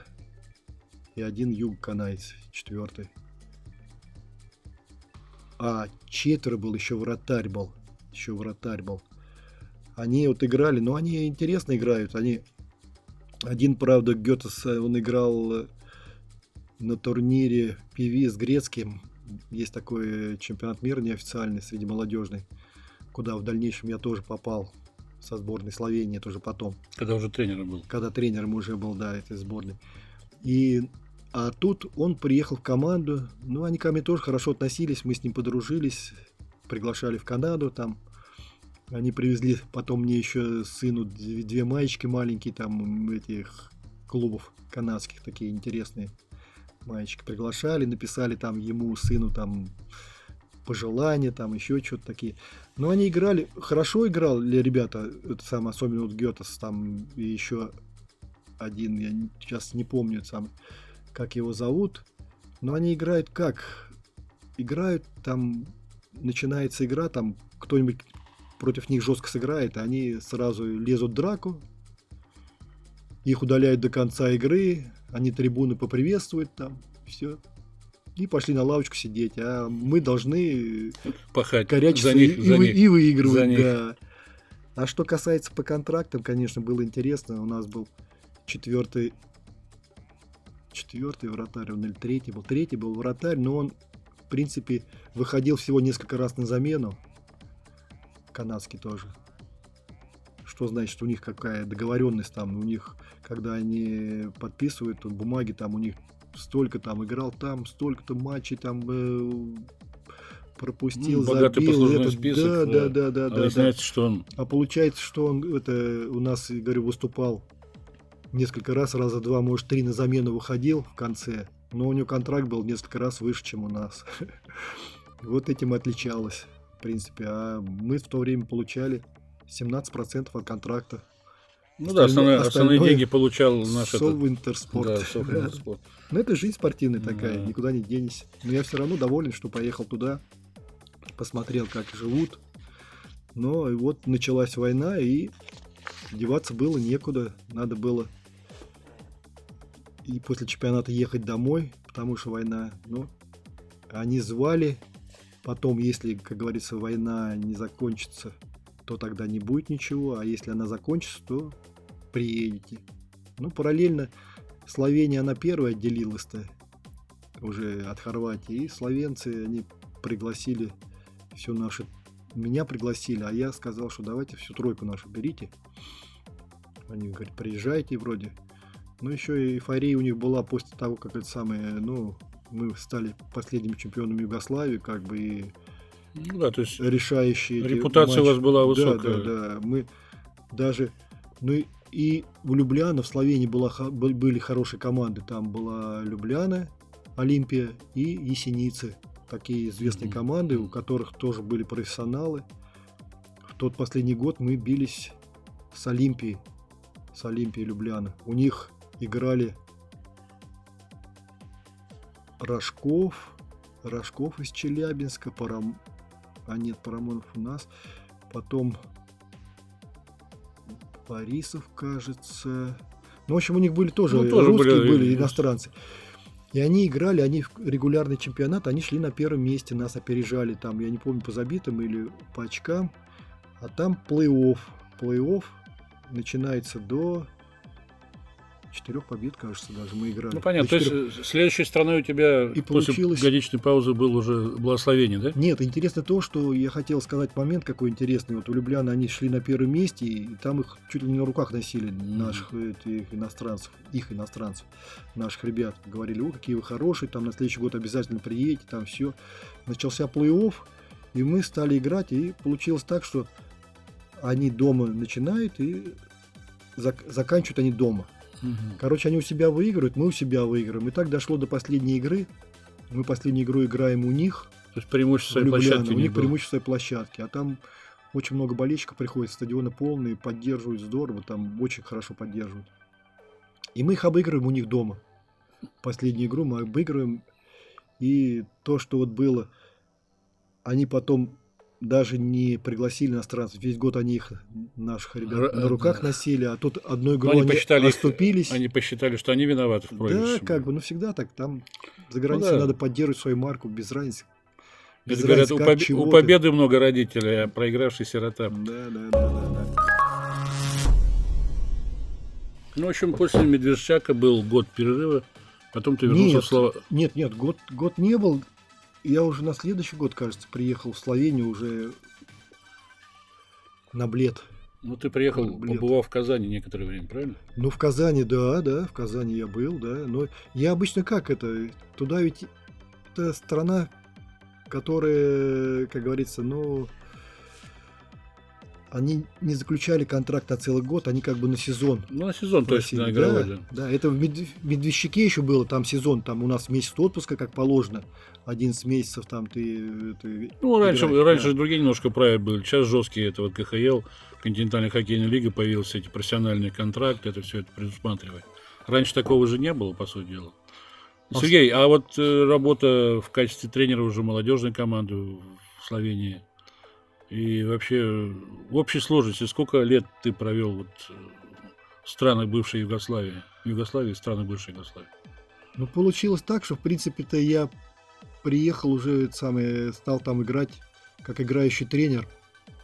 Speaker 2: И один юг канадец, четвертый. А четверо был, еще вратарь был. Еще вратарь был. Они вот играли, но они интересно играют. Они один, правда, Гетес, он играл э, на турнире ПВ с грецким. Есть такой чемпионат мира неофициальный среди молодежной, куда в дальнейшем я тоже попал со сборной Словении тоже потом.
Speaker 1: Когда уже тренером был.
Speaker 2: Когда тренером уже был, да, этой сборной. И а тут он приехал в команду. Ну, они ко мне тоже хорошо относились. Мы с ним подружились. Приглашали в Канаду там. Они привезли потом мне еще сыну две маечки маленькие там этих клубов канадских, такие интересные маечки. Приглашали, написали там ему, сыну там пожелания, там еще что-то такие. Но они играли, хорошо играли ребята, это сам, особенно вот Гетас, там и еще один, я сейчас не помню, сам как его зовут, но они играют как? Играют там, начинается игра, там кто-нибудь против них жестко сыграет, и они сразу лезут в драку, их удаляют до конца игры, они трибуны поприветствуют там, все. И пошли на лавочку сидеть, а мы должны
Speaker 1: пахать
Speaker 2: за них, и, за них, и выигрывать. За них. Да. А что касается по контрактам, конечно, было интересно. У нас был четвертый четвертый вратарь, он или третий был. Третий был вратарь, но он, в принципе, выходил всего несколько раз на замену. Канадский тоже. Что значит, у них какая договоренность там, у них, когда они подписывают тут бумаги, там у них столько там играл там, столько-то матчей там э, пропустил, ну,
Speaker 1: богатый забил. Это, список,
Speaker 2: да, да, да, да,
Speaker 1: а
Speaker 2: да,
Speaker 1: да. что он...
Speaker 2: А получается, что он это у нас, говорю, выступал несколько раз, раза два, может, три на замену выходил в конце, но у него контракт был несколько раз выше, чем у нас. [laughs] Вот этим отличалось, в принципе. А мы в то время получали 17% от контракта.
Speaker 1: Ну да, основные, деньги получал наш
Speaker 2: Совинтерспорт. Да, Совинтерспорт. [laughs] Ну это жизнь спортивная такая, да. никуда не денешься. Но я все равно доволен, что поехал туда, посмотрел, как живут. Но вот началась война, и деваться было некуда. Надо было и после чемпионата ехать домой, потому что война, ну, они звали, потом, если, как говорится, война не закончится, то тогда не будет ничего, а если она закончится, то приедете. Ну, параллельно Словения, она первая отделилась-то уже от Хорватии, и словенцы, они пригласили все наше меня пригласили, а я сказал, что давайте всю тройку нашу берите. Они говорят, приезжайте вроде. Ну, еще и эйфория у них была после того, как это самое, ну, мы стали последними чемпионами Югославии, как бы и
Speaker 1: ну, да, то есть
Speaker 2: решающие.
Speaker 1: Репутация у вас была высокая.
Speaker 2: Да, да, да. Мы даже, ну и у Любляна в Словении была, были хорошие команды. Там была Любляна, Олимпия и Есеницы. Такие известные mm-hmm. команды, у которых тоже были профессионалы. В тот последний год мы бились с Олимпией. С Олимпией Любляна. У них играли Рожков, Рожков из Челябинска, Парам... а нет, Парамонов у нас, потом Борисов, кажется. Ну, в общем, у них были тоже, ну, тоже русские, были, были иностранцы. И они играли, они в регулярный чемпионат, они шли на первом месте, нас опережали там, я не помню, по забитым или по очкам. А там плей-офф. Плей-офф начинается до четырех побед, кажется, даже мы играли.
Speaker 1: Ну понятно, то есть следующей страной у тебя и после получилось... годичной паузы был уже благословение, да?
Speaker 2: Нет, интересно то, что я хотел сказать момент какой интересный. Вот у Любляна они шли на первом месте, и там их чуть ли не на руках носили, наших этих иностранцев, их иностранцев, наших ребят. Говорили, о, какие вы хорошие, там на следующий год обязательно приедете, там все. Начался плей-офф, и мы стали играть, и получилось так, что они дома начинают, и зак- заканчивают они дома. Угу. Короче, они у себя выигрывают, мы у себя выигрываем. И так дошло до последней игры. Мы последнюю игру играем у них.
Speaker 1: То есть преимущество своей площадки.
Speaker 2: У них было. преимущество площадки. А там очень много болельщиков приходит, стадионы полные, поддерживают здорово, там очень хорошо поддерживают. И мы их обыгрываем у них дома. Последнюю игру мы обыгрываем. И то, что вот было, они потом даже не пригласили иностранцев. Весь год они их, наших ребят, Р- на руках да. носили, а тут одной игрой они,
Speaker 1: посчитали
Speaker 2: оступились.
Speaker 1: Они посчитали, что они виноваты в
Speaker 2: проигрыше. Да, как бы, ну всегда так. Там за границей ну, да. надо поддерживать свою марку без разницы.
Speaker 1: Без Это разницы, говорят, у, поб... у победы много родителей, а проигравший сирота.
Speaker 2: Да, да, да, да, да.
Speaker 1: Ну, в общем, после Медвежчака был год перерыва, потом ты вернулся
Speaker 2: нет,
Speaker 1: в Слова...
Speaker 2: Нет, нет, год, год не был я уже на следующий год, кажется, приехал в Словению уже на Блед.
Speaker 1: Ну, ты приехал, Блед. побывал в Казани некоторое время, правильно?
Speaker 2: Ну, в Казани, да, да, в Казани я был, да. Но я обычно как это? Туда ведь это страна, которая, как говорится, ну, они не заключали контракт на целый год, они как бы на сезон.
Speaker 1: Ну, на сезон, то есть на игровой, да,
Speaker 2: да. Да, это в Медвежчаке еще было, там сезон, там у нас месяц отпуска, как положено, 11 месяцев там ты... ты
Speaker 1: ну, раньше, играешь, раньше да. другие немножко правила были, сейчас жесткие, это вот КХЛ, континентальная хоккейная лига, появился эти профессиональные контракты, это все это предусматривает. Раньше такого же не было, по сути дела. А Сергей, а вот э, работа в качестве тренера уже молодежной команды в Словении – и вообще, в общей сложности, сколько лет ты провел вот э, странах бывшей Югославии? Югославии, страны бывшей Югославии.
Speaker 2: Ну, получилось так, что, в принципе-то, я приехал уже, самый, стал там играть как играющий тренер.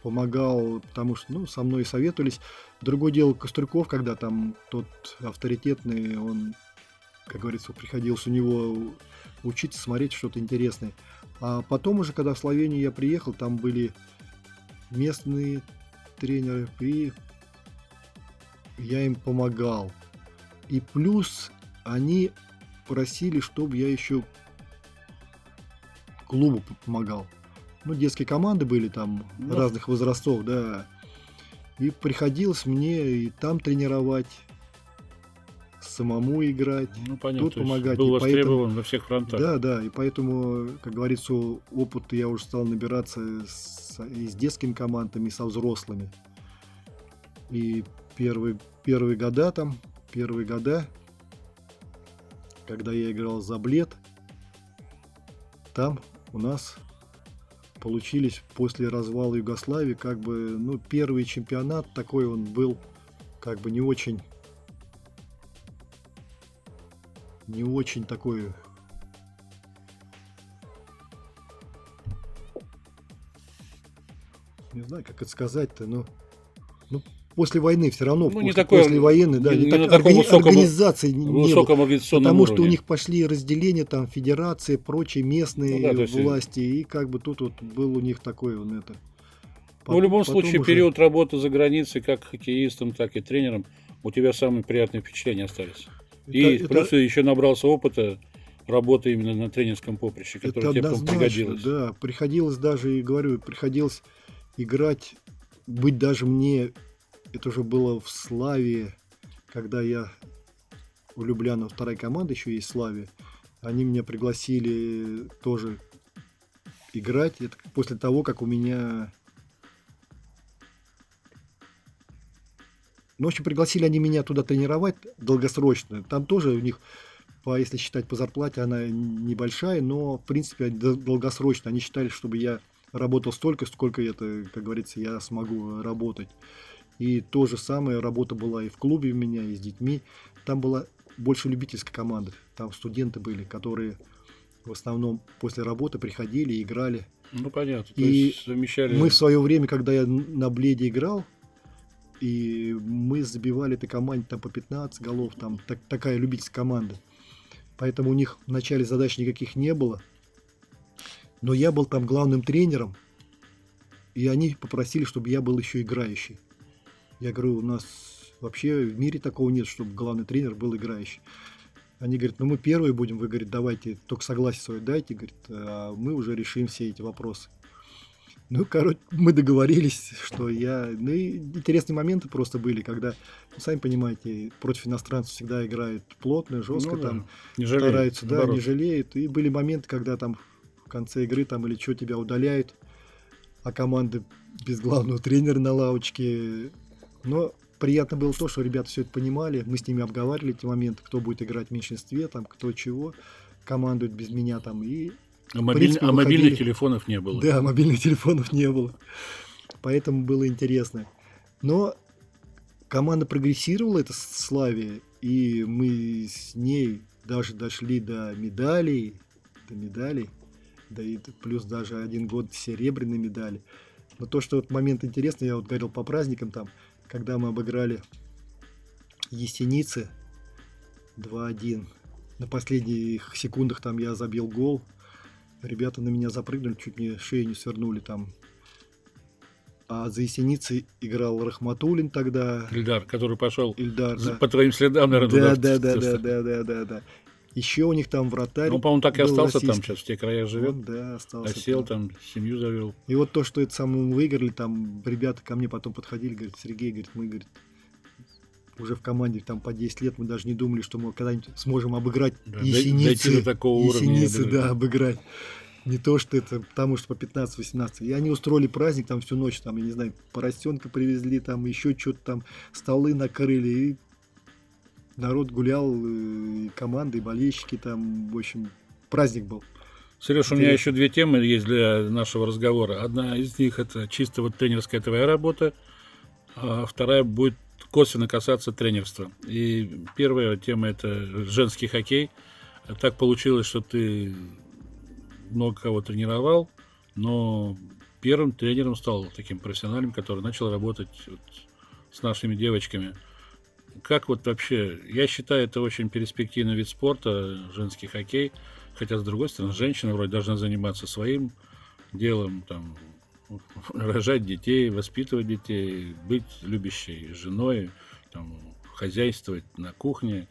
Speaker 2: Помогал, потому что, ну, со мной советовались. Другое дело Кострюков, когда там тот авторитетный, он, как говорится, приходилось у него учиться, смотреть что-то интересное. А потом уже, когда в Словению я приехал, там были местные тренеры, и я им помогал. И плюс они просили, чтобы я еще клубу помогал. Ну, детские команды были там да. разных возрастов, да. И приходилось мне и там тренировать, самому играть,
Speaker 1: ну, понятно, тут помогать. Был и востребован поэтому, на всех фронтах.
Speaker 2: Да, да, и поэтому, как говорится, опыт я уже стал набираться с, и с детскими командами, и со взрослыми. И первые, первые года там, первые года, когда я играл за Блед, там у нас получились после развала Югославии, как бы, ну, первый чемпионат такой он был, как бы не очень не очень такой не знаю, как это сказать-то, но ну, после войны все равно, ну, не такой, после войны, да, не, не, так, органи- высоком, организации не было, потому что у них пошли разделения, там, федерации, прочие местные ну, да, власти, и как бы тут вот был у них такой он это.
Speaker 1: Ну, в любом случае, уже... период работы за границей, как хоккеистом, так и тренером, у тебя самые приятные впечатления остались. Это, и это... плюс еще набрался опыта работы именно на тренерском поприще, которое тебе пригодилось.
Speaker 2: Да, приходилось даже, и говорю, приходилось играть, быть даже мне, это уже было в Славе, когда я у Любляна вторая команда еще есть Славе, они меня пригласили тоже играть. Это после того, как у меня... Ну, в общем, пригласили они меня туда тренировать долгосрочно. Там тоже у них, по, если считать по зарплате, она небольшая, но, в принципе, долгосрочно. Они считали, чтобы я работал столько, сколько это, как говорится, я смогу работать. И то же самое, работа была и в клубе у меня, и с детьми. Там была больше любительская команда. Там студенты были, которые в основном после работы приходили и играли.
Speaker 1: Ну, понятно.
Speaker 2: и совмещали... мы в свое время, когда я на Бледе играл, и мы забивали этой команде там по 15 голов, там так, такая любительская команда. Поэтому у них в начале задач никаких не было. Но я был там главным тренером, и они попросили, чтобы я был еще играющий. Я говорю, у нас вообще в мире такого нет, чтобы главный тренер был играющий. Они говорят, ну мы первые будем, вы, говорит, давайте, только согласие свое дайте, говорит, а мы уже решим все эти вопросы. Ну, короче, мы договорились, что я... Ну, и интересные моменты просто были, когда, ну, сами понимаете, против иностранцев всегда играют плотно, жестко, ну, да. там
Speaker 1: не жалеют, стараются,
Speaker 2: да, не жалеют. И были моменты, когда там в конце игры там или что тебя удаляют, а команды без главного тренера на лавочке. Но приятно было то, что ребята все это понимали, мы с ними обговаривали эти моменты, кто будет играть в меньшинстве, там, кто чего, командует без меня там, и
Speaker 1: а, мобиль... принципе, а мобильных телефонов не было.
Speaker 2: Да, мобильных телефонов не было. Поэтому было интересно. Но команда прогрессировала, это Славия, и мы с ней даже дошли до медалей, до медалей, да и плюс даже один год серебряной медали. Но то, что вот момент интересный, я вот говорил по праздникам там, когда мы обыграли Есеницы 2-1. На последних секундах там я забил гол. Ребята на меня запрыгнули, чуть не шею не свернули там. А за Есеницы играл Рахматулин тогда.
Speaker 1: Ильдар, который пошел
Speaker 2: Ильдар, да.
Speaker 1: по твоим следам,
Speaker 2: наверное, да, туда. Да, да, да, да, да, да. Еще у них там вратарь.
Speaker 1: Ну, по-моему, так и остался российский. там сейчас, в тех краях живет. Он,
Speaker 2: да, остался.
Speaker 1: А Осел там. там, семью завел.
Speaker 2: И вот то, что это самому выиграли, там ребята ко мне потом подходили, говорят, Сергей, говорит, мы, говорит, уже в команде там по 10 лет мы даже не думали, что мы когда-нибудь сможем обыграть да, Есеницы.
Speaker 1: До такого
Speaker 2: Есеницы, уровня. да, обыграть. Не то, что это, потому что по 15-18. И они устроили праздник там всю ночь, там, я не знаю, поросенка привезли, там еще что-то там, столы накрыли. И народ гулял, и команды, и болельщики там, в общем, праздник был.
Speaker 1: Сереж, у меня еще две темы есть для нашего разговора. Одна из них это чисто вот тренерская твоя работа, а вторая будет косвенно касаться тренерства. И первая тема это женский хоккей. Так получилось, что ты много кого тренировал, но первым тренером стал таким профессиональным, который начал работать вот с нашими девочками – как вот вообще, я считаю, это очень перспективный вид спорта, женский хоккей, хотя, с другой стороны, женщина вроде должна заниматься своим делом, там, рожать детей, воспитывать детей, быть любящей женой, там, хозяйствовать на кухне.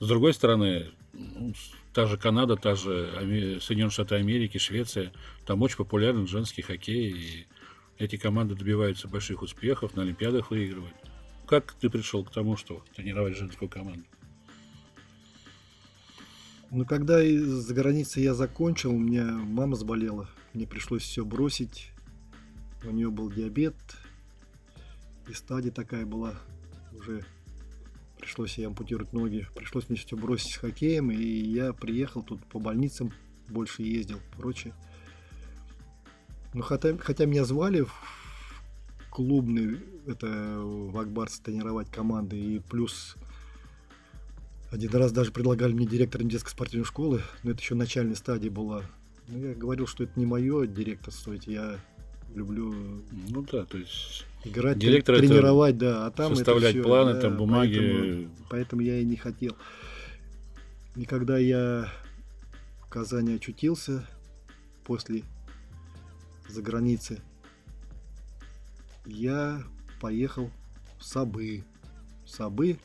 Speaker 1: С другой стороны, ну, та же Канада, та же Соединенные Штаты Америки, Швеция, там очень популярен женский хоккей, и эти команды добиваются больших успехов, на Олимпиадах выигрывают. Как ты пришел к тому, что тренировать женскую команду?
Speaker 2: Ну, когда за границей я закончил, у меня мама заболела. Мне пришлось все бросить. У нее был диабет. И стадия такая была. Уже пришлось ей ампутировать ноги. Пришлось мне все бросить с хоккеем. И я приехал тут по больницам, больше ездил, прочее. Но хотя, хотя меня звали в клубный, это в Акбарсе тренировать команды, и плюс один раз даже предлагали мне директором детской спортивной школы, но это еще начальной стадии была. Но я говорил, что это не мое директорство, я люблю
Speaker 1: ну да, то есть
Speaker 2: играть, директор тренировать, да, а там
Speaker 1: составлять
Speaker 2: это
Speaker 1: все, планы, да, там бумаги.
Speaker 2: Поэтому, поэтому я и не хотел. И когда я в Казани очутился после за границей, я поехал в Сабы. В Сабы,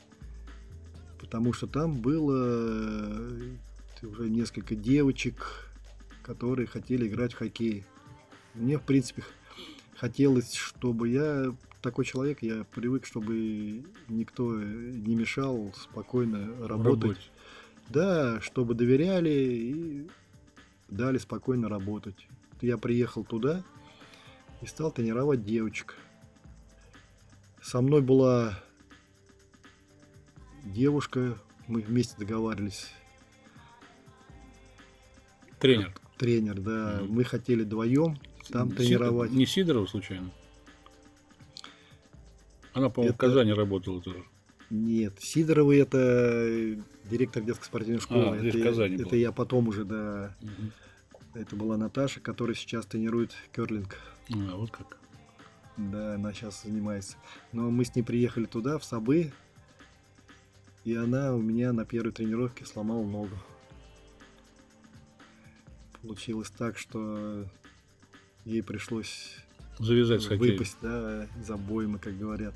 Speaker 2: потому что там было э, уже несколько девочек, которые хотели играть в хоккей. Мне, в принципе, хотелось, чтобы я такой человек, я привык, чтобы никто не мешал спокойно работать. Работать. Да, чтобы доверяли и дали спокойно работать. Я приехал туда и стал тренировать девочек. Со мной была девушка, мы вместе договаривались.
Speaker 1: Тренер.
Speaker 2: Тренер, да. Mm-hmm. Мы хотели вдвоем там Си- тренировать.
Speaker 1: Не Сидорова случайно? Она, по-моему, это... в Казани работала тоже.
Speaker 2: Нет, Сидорова это директор детской спортивной школы.
Speaker 1: А,
Speaker 2: это,
Speaker 1: в Казани
Speaker 2: это я потом уже, да. Угу. Это была Наташа, которая сейчас тренирует керлинг.
Speaker 1: А, вот как.
Speaker 2: Да, она сейчас занимается. Но мы с ней приехали туда, в Сабы, и она у меня на первой тренировке сломала ногу. Получилось так, что ей пришлось
Speaker 1: завязать с хоккеем.
Speaker 2: Выпасть, да, из обоймы, как говорят.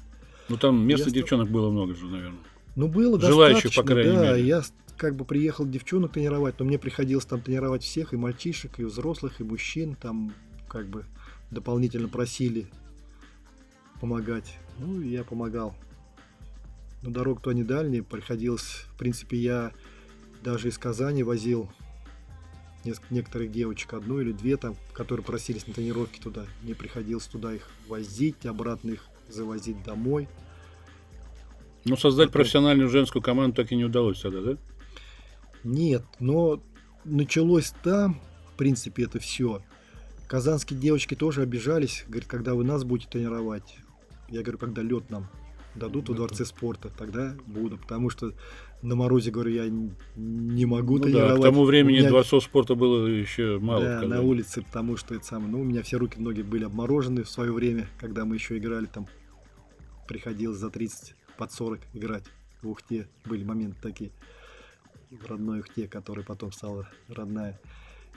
Speaker 1: Ну там места я девчонок стал... было много же, наверное.
Speaker 2: Ну было
Speaker 1: Желающих, по крайней
Speaker 2: да,
Speaker 1: мере.
Speaker 2: я как бы приехал девчонок тренировать, но мне приходилось там тренировать всех, и мальчишек, и взрослых, и мужчин, там как бы дополнительно просили помогать. Ну, и я помогал. Но дорог-то не дальние, приходилось, в принципе, я даже из Казани возил некоторых девочек, одну или две там, которые просились на тренировки туда. Мне приходилось туда их возить, обратно их завозить домой.
Speaker 1: Ну, создать Потом... профессиональную женскую команду так и не удалось тогда, да?
Speaker 2: Нет, но началось там, в принципе, это все. Казанские девочки тоже обижались, говорят, когда вы нас будете тренировать. Я говорю, когда лед нам дадут в дворце спорта, тогда буду. Потому что на морозе, говорю, я не могу ну, тренировать.
Speaker 1: Да, к тому времени меня... дворцов спорта было еще мало.
Speaker 2: Да, на улице, потому что это самое. Ну, у меня все руки, ноги были обморожены в свое время, когда мы еще играли там. Приходилось за 30 под 40 играть в Ухте. Были моменты такие. В родной Ухте, которая потом стала родная.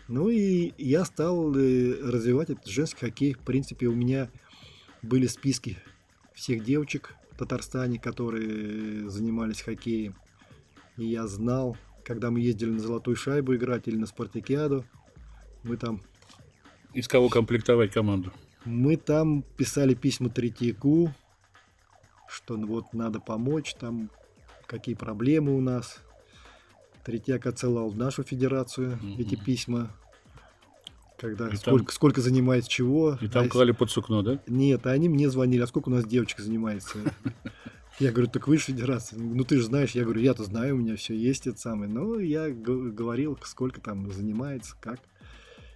Speaker 2: Ну и я стал э, развивать этот женский хоккей. В принципе, у меня были списки всех девочек в Татарстане, которые занимались хоккеем. И я знал, когда мы ездили на золотую шайбу играть или на спартакиаду, мы там...
Speaker 1: Из кого комплектовать команду?
Speaker 2: Мы там писали письма Третьяку, что вот надо помочь, там какие проблемы у нас. Третьяк отсылал в нашу федерацию mm-hmm. эти письма, когда и сколько, там, сколько занимает чего.
Speaker 1: И там а клали под сукно, да?
Speaker 2: Нет, они мне звонили, а сколько у нас девочек занимается. [laughs] Я говорю, так вы же федерация. Ну ты же знаешь, я говорю, я-то знаю, у меня все есть это самое. Ну, я говорил, сколько там занимается, как,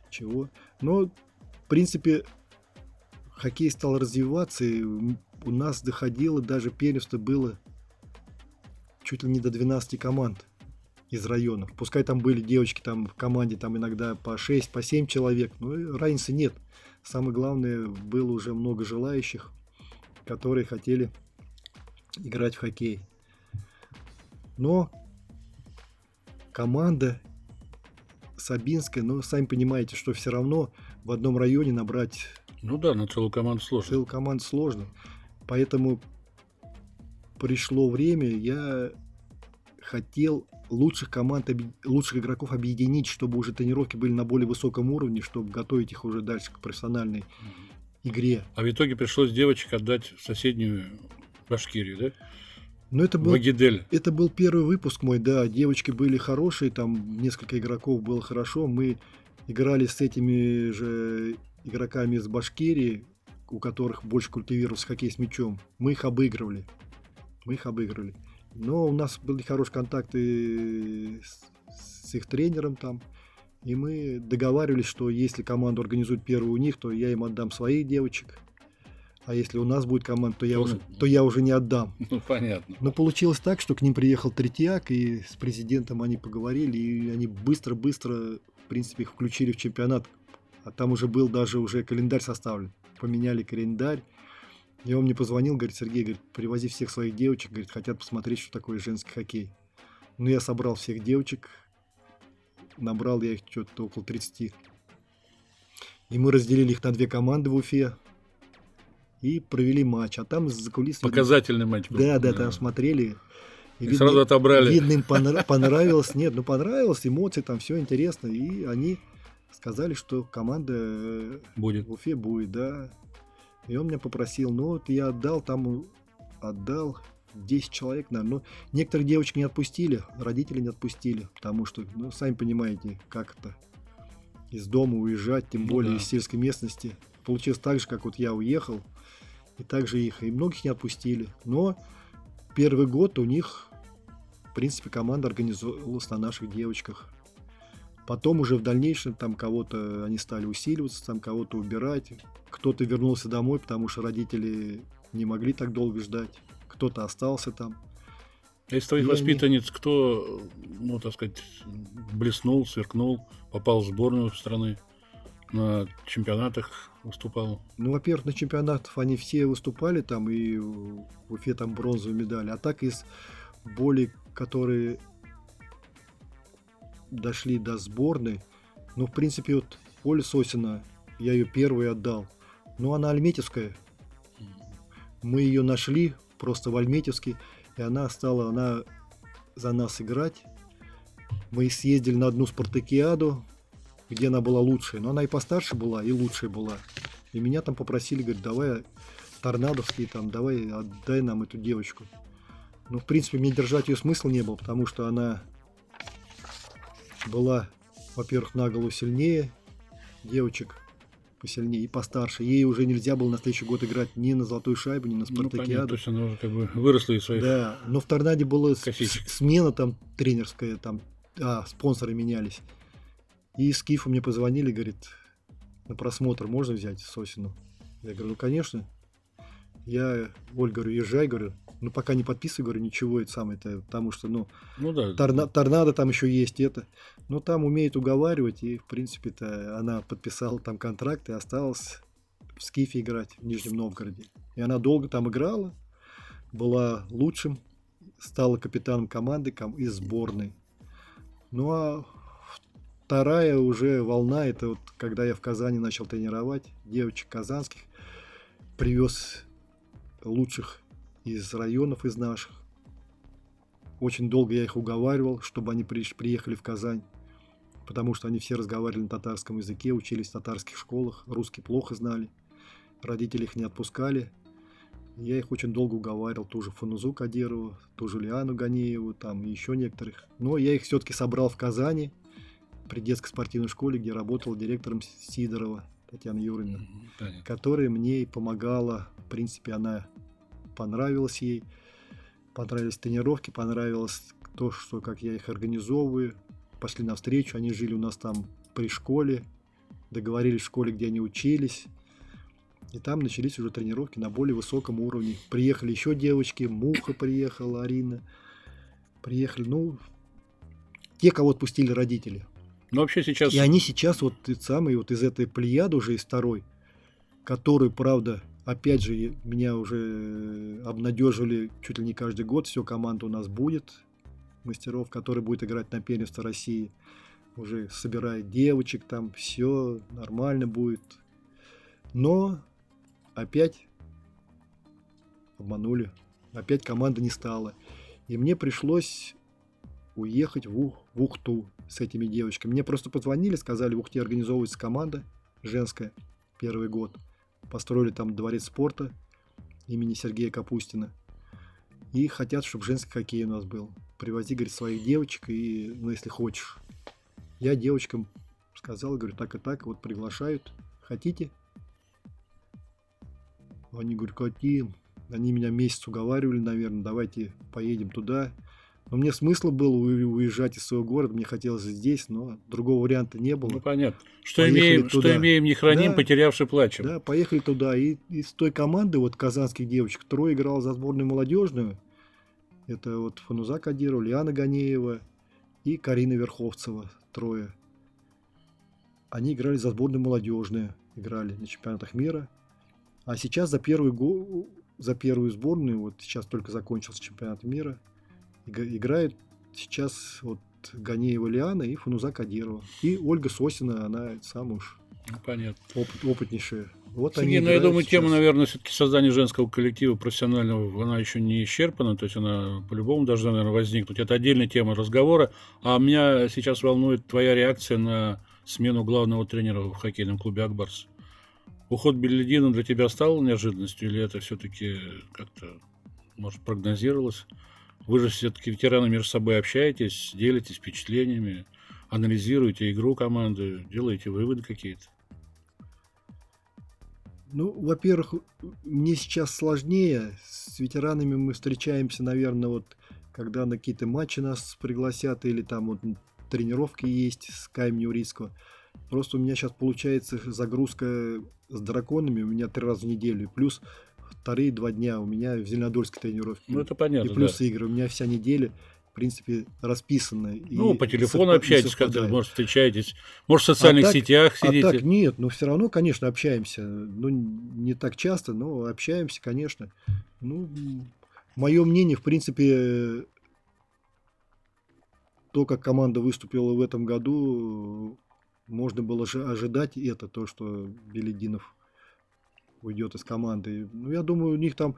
Speaker 2: чего. Но, в принципе, хоккей стал развиваться, и у нас доходило, даже первенство было чуть ли не до 12 команд из районов. Пускай там были девочки там в команде, там иногда по 6, по 7 человек, но разницы нет. Самое главное, было уже много желающих, которые хотели играть в хоккей. Но команда Сабинская, ну, сами понимаете, что все равно в одном районе набрать...
Speaker 1: Ну да, на целую команду сложно.
Speaker 2: Целую команду сложно. Поэтому пришло время, я хотел лучших команд, лучших игроков объединить, чтобы уже тренировки были на более высоком уровне, чтобы готовить их уже дальше к профессиональной игре.
Speaker 1: А в итоге пришлось девочек отдать в соседнюю Башкирию, да?
Speaker 2: Ну, это был, это был первый выпуск мой, да. Девочки были хорошие, там несколько игроков было хорошо. Мы играли с этими же игроками из Башкирии, у которых больше культивировался хоккей с мячом. Мы их обыгрывали. Мы их обыгрывали. Но у нас были хорошие контакты с, с их тренером там. И мы договаривались, что если команду организует первую у них, то я им отдам своих девочек. А если у нас будет команда, то я, уже, то я уже не отдам. [laughs]
Speaker 1: Ну, понятно.
Speaker 2: Но получилось так, что к ним приехал Третьяк, и с президентом они поговорили, и они быстро-быстро, в принципе, их включили в чемпионат. А там уже был даже уже календарь составлен. Поменяли календарь. И он мне позвонил, говорит, Сергей, говорит, привози всех своих девочек, говорит, хотят посмотреть, что такое женский хоккей. Ну, я собрал всех девочек, набрал я их что-то около 30. И мы разделили их на две команды в Уфе. И провели матч. А там за кулисами...
Speaker 1: Показательный матч был.
Speaker 2: Да, да, там смотрели.
Speaker 1: И, и сразу отобрали.
Speaker 2: Видно, им понравилось. Нет, ну понравилось, эмоции, там все интересно. И они сказали, что команда э,
Speaker 1: будет.
Speaker 2: в Уфе будет, да. И он меня попросил, ну вот я отдал, там отдал 10 человек, наверное. Но некоторые девочки не отпустили, родители не отпустили, потому что, ну, сами понимаете, как это из дома уезжать, тем ну, более да. из сельской местности. Получилось так же, как вот я уехал, и также их, и многих не отпустили. Но первый год у них, в принципе, команда организовалась на наших девочках. Потом уже в дальнейшем там кого-то они стали усиливаться, там кого-то убирать. Кто-то вернулся домой, потому что родители не могли так долго ждать. Кто-то остался там.
Speaker 1: А из твоих и воспитанниц они... кто, ну, так сказать, блеснул, сверкнул, попал в сборную страны, на чемпионатах выступал?
Speaker 2: Ну, во-первых, на чемпионатах они все выступали там, и в Уфе там бронзовую медаль. А так из более, которые дошли до сборной, ну, в принципе, вот Оля Сосина, я ее первой отдал. Ну, она альметьевская. Мы ее нашли просто в Альметьевске, и она стала, она за нас играть. Мы съездили на одну спартакиаду, где она была лучшая. Но она и постарше была, и лучшая была. И меня там попросили, говорят, давай торнадовский, там, давай отдай нам эту девочку. Ну, в принципе, мне держать ее смысла не было, потому что она была, во-первых, на голову сильнее девочек, посильнее и постарше. Ей уже нельзя было на следующий год играть ни на золотую шайбу, ни на спартакиаду. Ну,
Speaker 1: то есть она уже как бы выросла из своих
Speaker 2: Да, но в Торнаде была смена там тренерская, там а, спонсоры менялись. И с Кифа мне позвонили, говорит, на просмотр можно взять Сосину? Я говорю, ну конечно. Я, Оль, говорю, езжай, говорю, ну пока не подписывай, говорю, ничего, это самое, это, потому что, ну,
Speaker 1: ну да.
Speaker 2: торна, торнадо там еще есть это. Но там умеет уговаривать, и, в принципе-то, она подписала там контракт и осталась в Скифе играть в Нижнем Новгороде. И она долго там играла, была лучшим, стала капитаном команды из сборной. Ну а вторая уже волна, это вот когда я в Казани начал тренировать девочек казанских, привез лучших из районов, из наших. Очень долго я их уговаривал, чтобы они приехали в Казань, потому что они все разговаривали на татарском языке, учились в татарских школах, русский плохо знали, родители их не отпускали. Я их очень долго уговаривал, ту же Фанузу Кадирову, ту же Лиану Ганееву, там и еще некоторых. Но я их все-таки собрал в Казани, при детской спортивной школе, где работала директором Сидорова Татьяна Юрьевна, Понятно. которая мне помогала. В принципе, она понравилась ей, понравились тренировки, понравилось то, что как я их организовываю. Пошли навстречу, они жили у нас там при школе, договорились в школе, где они учились. И там начались уже тренировки на более высоком уровне. Приехали еще девочки, Муха приехала, Арина. Приехали, ну, те, кого отпустили родители.
Speaker 1: Ну, вообще сейчас...
Speaker 2: И они сейчас вот самые вот из этой плеяды уже из второй, который, правда, опять же, меня уже обнадеживали чуть ли не каждый год, все, команда у нас будет, мастеров, который будет играть на первенство России, уже собирает девочек там, все нормально будет. Но опять обманули, опять команда не стала. И мне пришлось уехать в, Ух, в Ухту с этими девочками. Мне просто позвонили, сказали, в Ухте организовывается команда женская, первый год. Построили там дворец спорта имени Сергея Капустина. И хотят, чтобы женский хоккей у нас был. Привози, говорит, своих девочек, и, ну, если хочешь. Я девочкам сказал, говорю, так и так, вот приглашают. Хотите? Они говорят, какие? Они меня месяц уговаривали, наверное, давайте поедем туда. Но мне смысла было уезжать из своего города, мне хотелось здесь, но другого варианта не было.
Speaker 1: Ну, понятно. Что, имеем, туда. что имеем, не храним, да, потерявши плачем.
Speaker 2: Да, поехали туда. И из той команды, вот казанских девочек, трое играл за сборную молодежную. Это вот Фануза Кадирова, Лиана Ганеева и Карина Верховцева, трое. Они играли за сборную молодежную, играли на чемпионатах мира. А сейчас за первый гол, за первую сборную, вот сейчас только закончился чемпионат мира – играет сейчас вот Ганеева Лиана и Фануза Кадирова. И Ольга Сосина, она самая уж
Speaker 1: ну, Понятно.
Speaker 2: Опыт, опытнейшая
Speaker 1: Вот Сергей, ну я думаю, сейчас. тема, наверное, все-таки создания женского коллектива профессионального, она еще не исчерпана, то есть она по-любому должна, наверное, возникнуть. Это отдельная тема разговора. А меня сейчас волнует твоя реакция на смену главного тренера в хоккейном клубе «Акбарс». Уход Беледина для тебя стал неожиданностью или это все-таки как-то, может, прогнозировалось? Вы же все-таки ветераны между собой общаетесь, делитесь впечатлениями, анализируете игру команды, делаете выводы какие-то.
Speaker 2: Ну, во-первых, мне сейчас сложнее. С ветеранами мы встречаемся, наверное, вот когда на какие-то матчи нас пригласят или там вот тренировки есть с Каем Неурийского. Просто у меня сейчас получается загрузка с драконами у меня три раза в неделю. Плюс вторые два дня у меня в Зеленодольской тренировке.
Speaker 1: Ну, это понятно.
Speaker 2: И плюс
Speaker 1: да.
Speaker 2: игры. У меня вся неделя в принципе, расписано.
Speaker 1: Ну, по телефону совпад... общаетесь, как-то, может, встречаетесь, может, в социальных а так, сетях сидите.
Speaker 2: А так нет, но все равно, конечно, общаемся. Ну, не так часто, но общаемся, конечно. Ну, мое мнение, в принципе, то, как команда выступила в этом году, можно было же ожидать это, то, что Белединов уйдет из команды. Ну, я думаю, у них там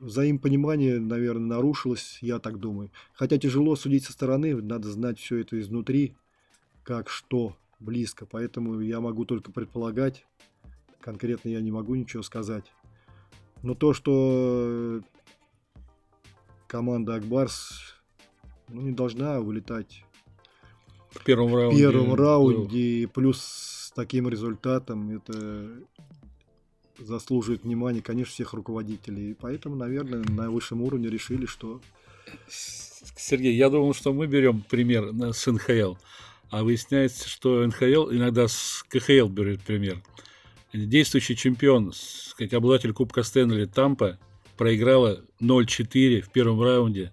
Speaker 2: взаимопонимание, наверное, нарушилось, я так думаю. Хотя тяжело судить со стороны, надо знать все это изнутри, как что близко. Поэтому я могу только предполагать, конкретно я не могу ничего сказать. Но то, что команда Акбарс ну, не должна вылетать
Speaker 1: в первом раунде,
Speaker 2: в первом раунде плюс с таким результатом, это заслуживает внимания, конечно, всех руководителей. И поэтому, наверное, на высшем уровне решили, что...
Speaker 1: Сергей, я думал, что мы берем пример с НХЛ, а выясняется, что НХЛ иногда с КХЛ берет пример. Действующий чемпион, как обладатель Кубка Стэнли Тампа, проиграла 0-4 в первом раунде,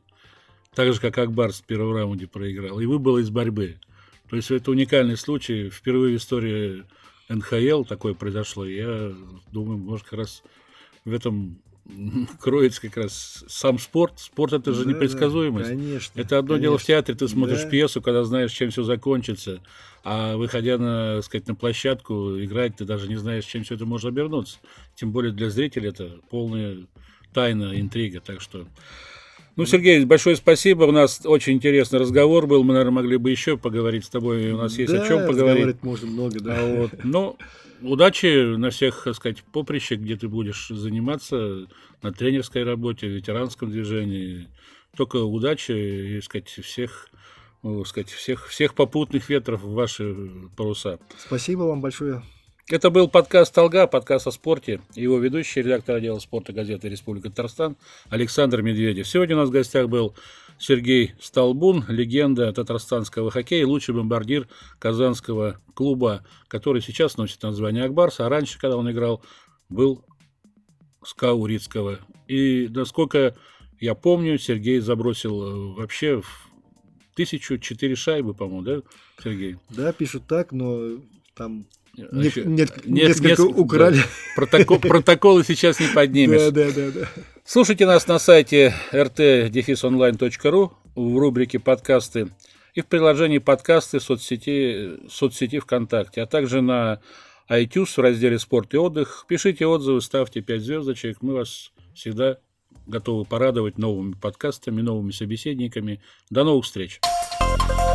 Speaker 1: так же, как Акбарс в первом раунде проиграл, и выбыла из борьбы. То есть это уникальный случай, впервые в истории НХЛ такое произошло. Я думаю, может, как раз в этом [laughs] кроется как раз сам спорт. Спорт это же да, непредсказуемость.
Speaker 2: Да, конечно.
Speaker 1: Это одно
Speaker 2: конечно.
Speaker 1: дело в театре, ты смотришь да. пьесу, когда знаешь, чем все закончится. А выходя на, сказать, на площадку играть, ты даже не знаешь, чем все это может обернуться. Тем более для зрителя это полная тайна, интрига. Так что ну, Сергей, большое спасибо. У нас очень интересный разговор был. Мы, наверное, могли бы еще поговорить с тобой. У нас есть да, о чем поговорить.
Speaker 2: можно много, да.
Speaker 1: А [laughs] вот. Ну, удачи на всех, так сказать, поприщах, где ты будешь заниматься, на тренерской работе, ветеранском движении. Только удачи и, так сказать, всех ну, сказать, всех, всех попутных ветров в ваши паруса.
Speaker 2: Спасибо вам большое.
Speaker 1: Это был подкаст «Толга», подкаст о спорте. Его ведущий, редактор отдела спорта газеты «Республика Татарстан» Александр Медведев. Сегодня у нас в гостях был Сергей Столбун, легенда татарстанского хоккея, лучший бомбардир казанского клуба, который сейчас носит название «Акбарс», а раньше, когда он играл, был СКА Урицкого. И, насколько я помню, Сергей забросил э, вообще тысячу четыре шайбы, по-моему, да, Сергей?
Speaker 2: Да, пишут так, но там нет, нет, нет, несколько несколько украли. Да. [laughs]
Speaker 1: Протокол, протоколы сейчас не поднимешь.
Speaker 2: Да, да, да, да.
Speaker 1: Слушайте нас на сайте rt-online.ru в рубрике «Подкасты» и в приложении «Подкасты» соцсети, соцсети ВКонтакте, а также на iTunes в разделе «Спорт и отдых». Пишите отзывы, ставьте 5 звездочек. Мы вас всегда готовы порадовать новыми подкастами, новыми собеседниками. До новых встреч! thank you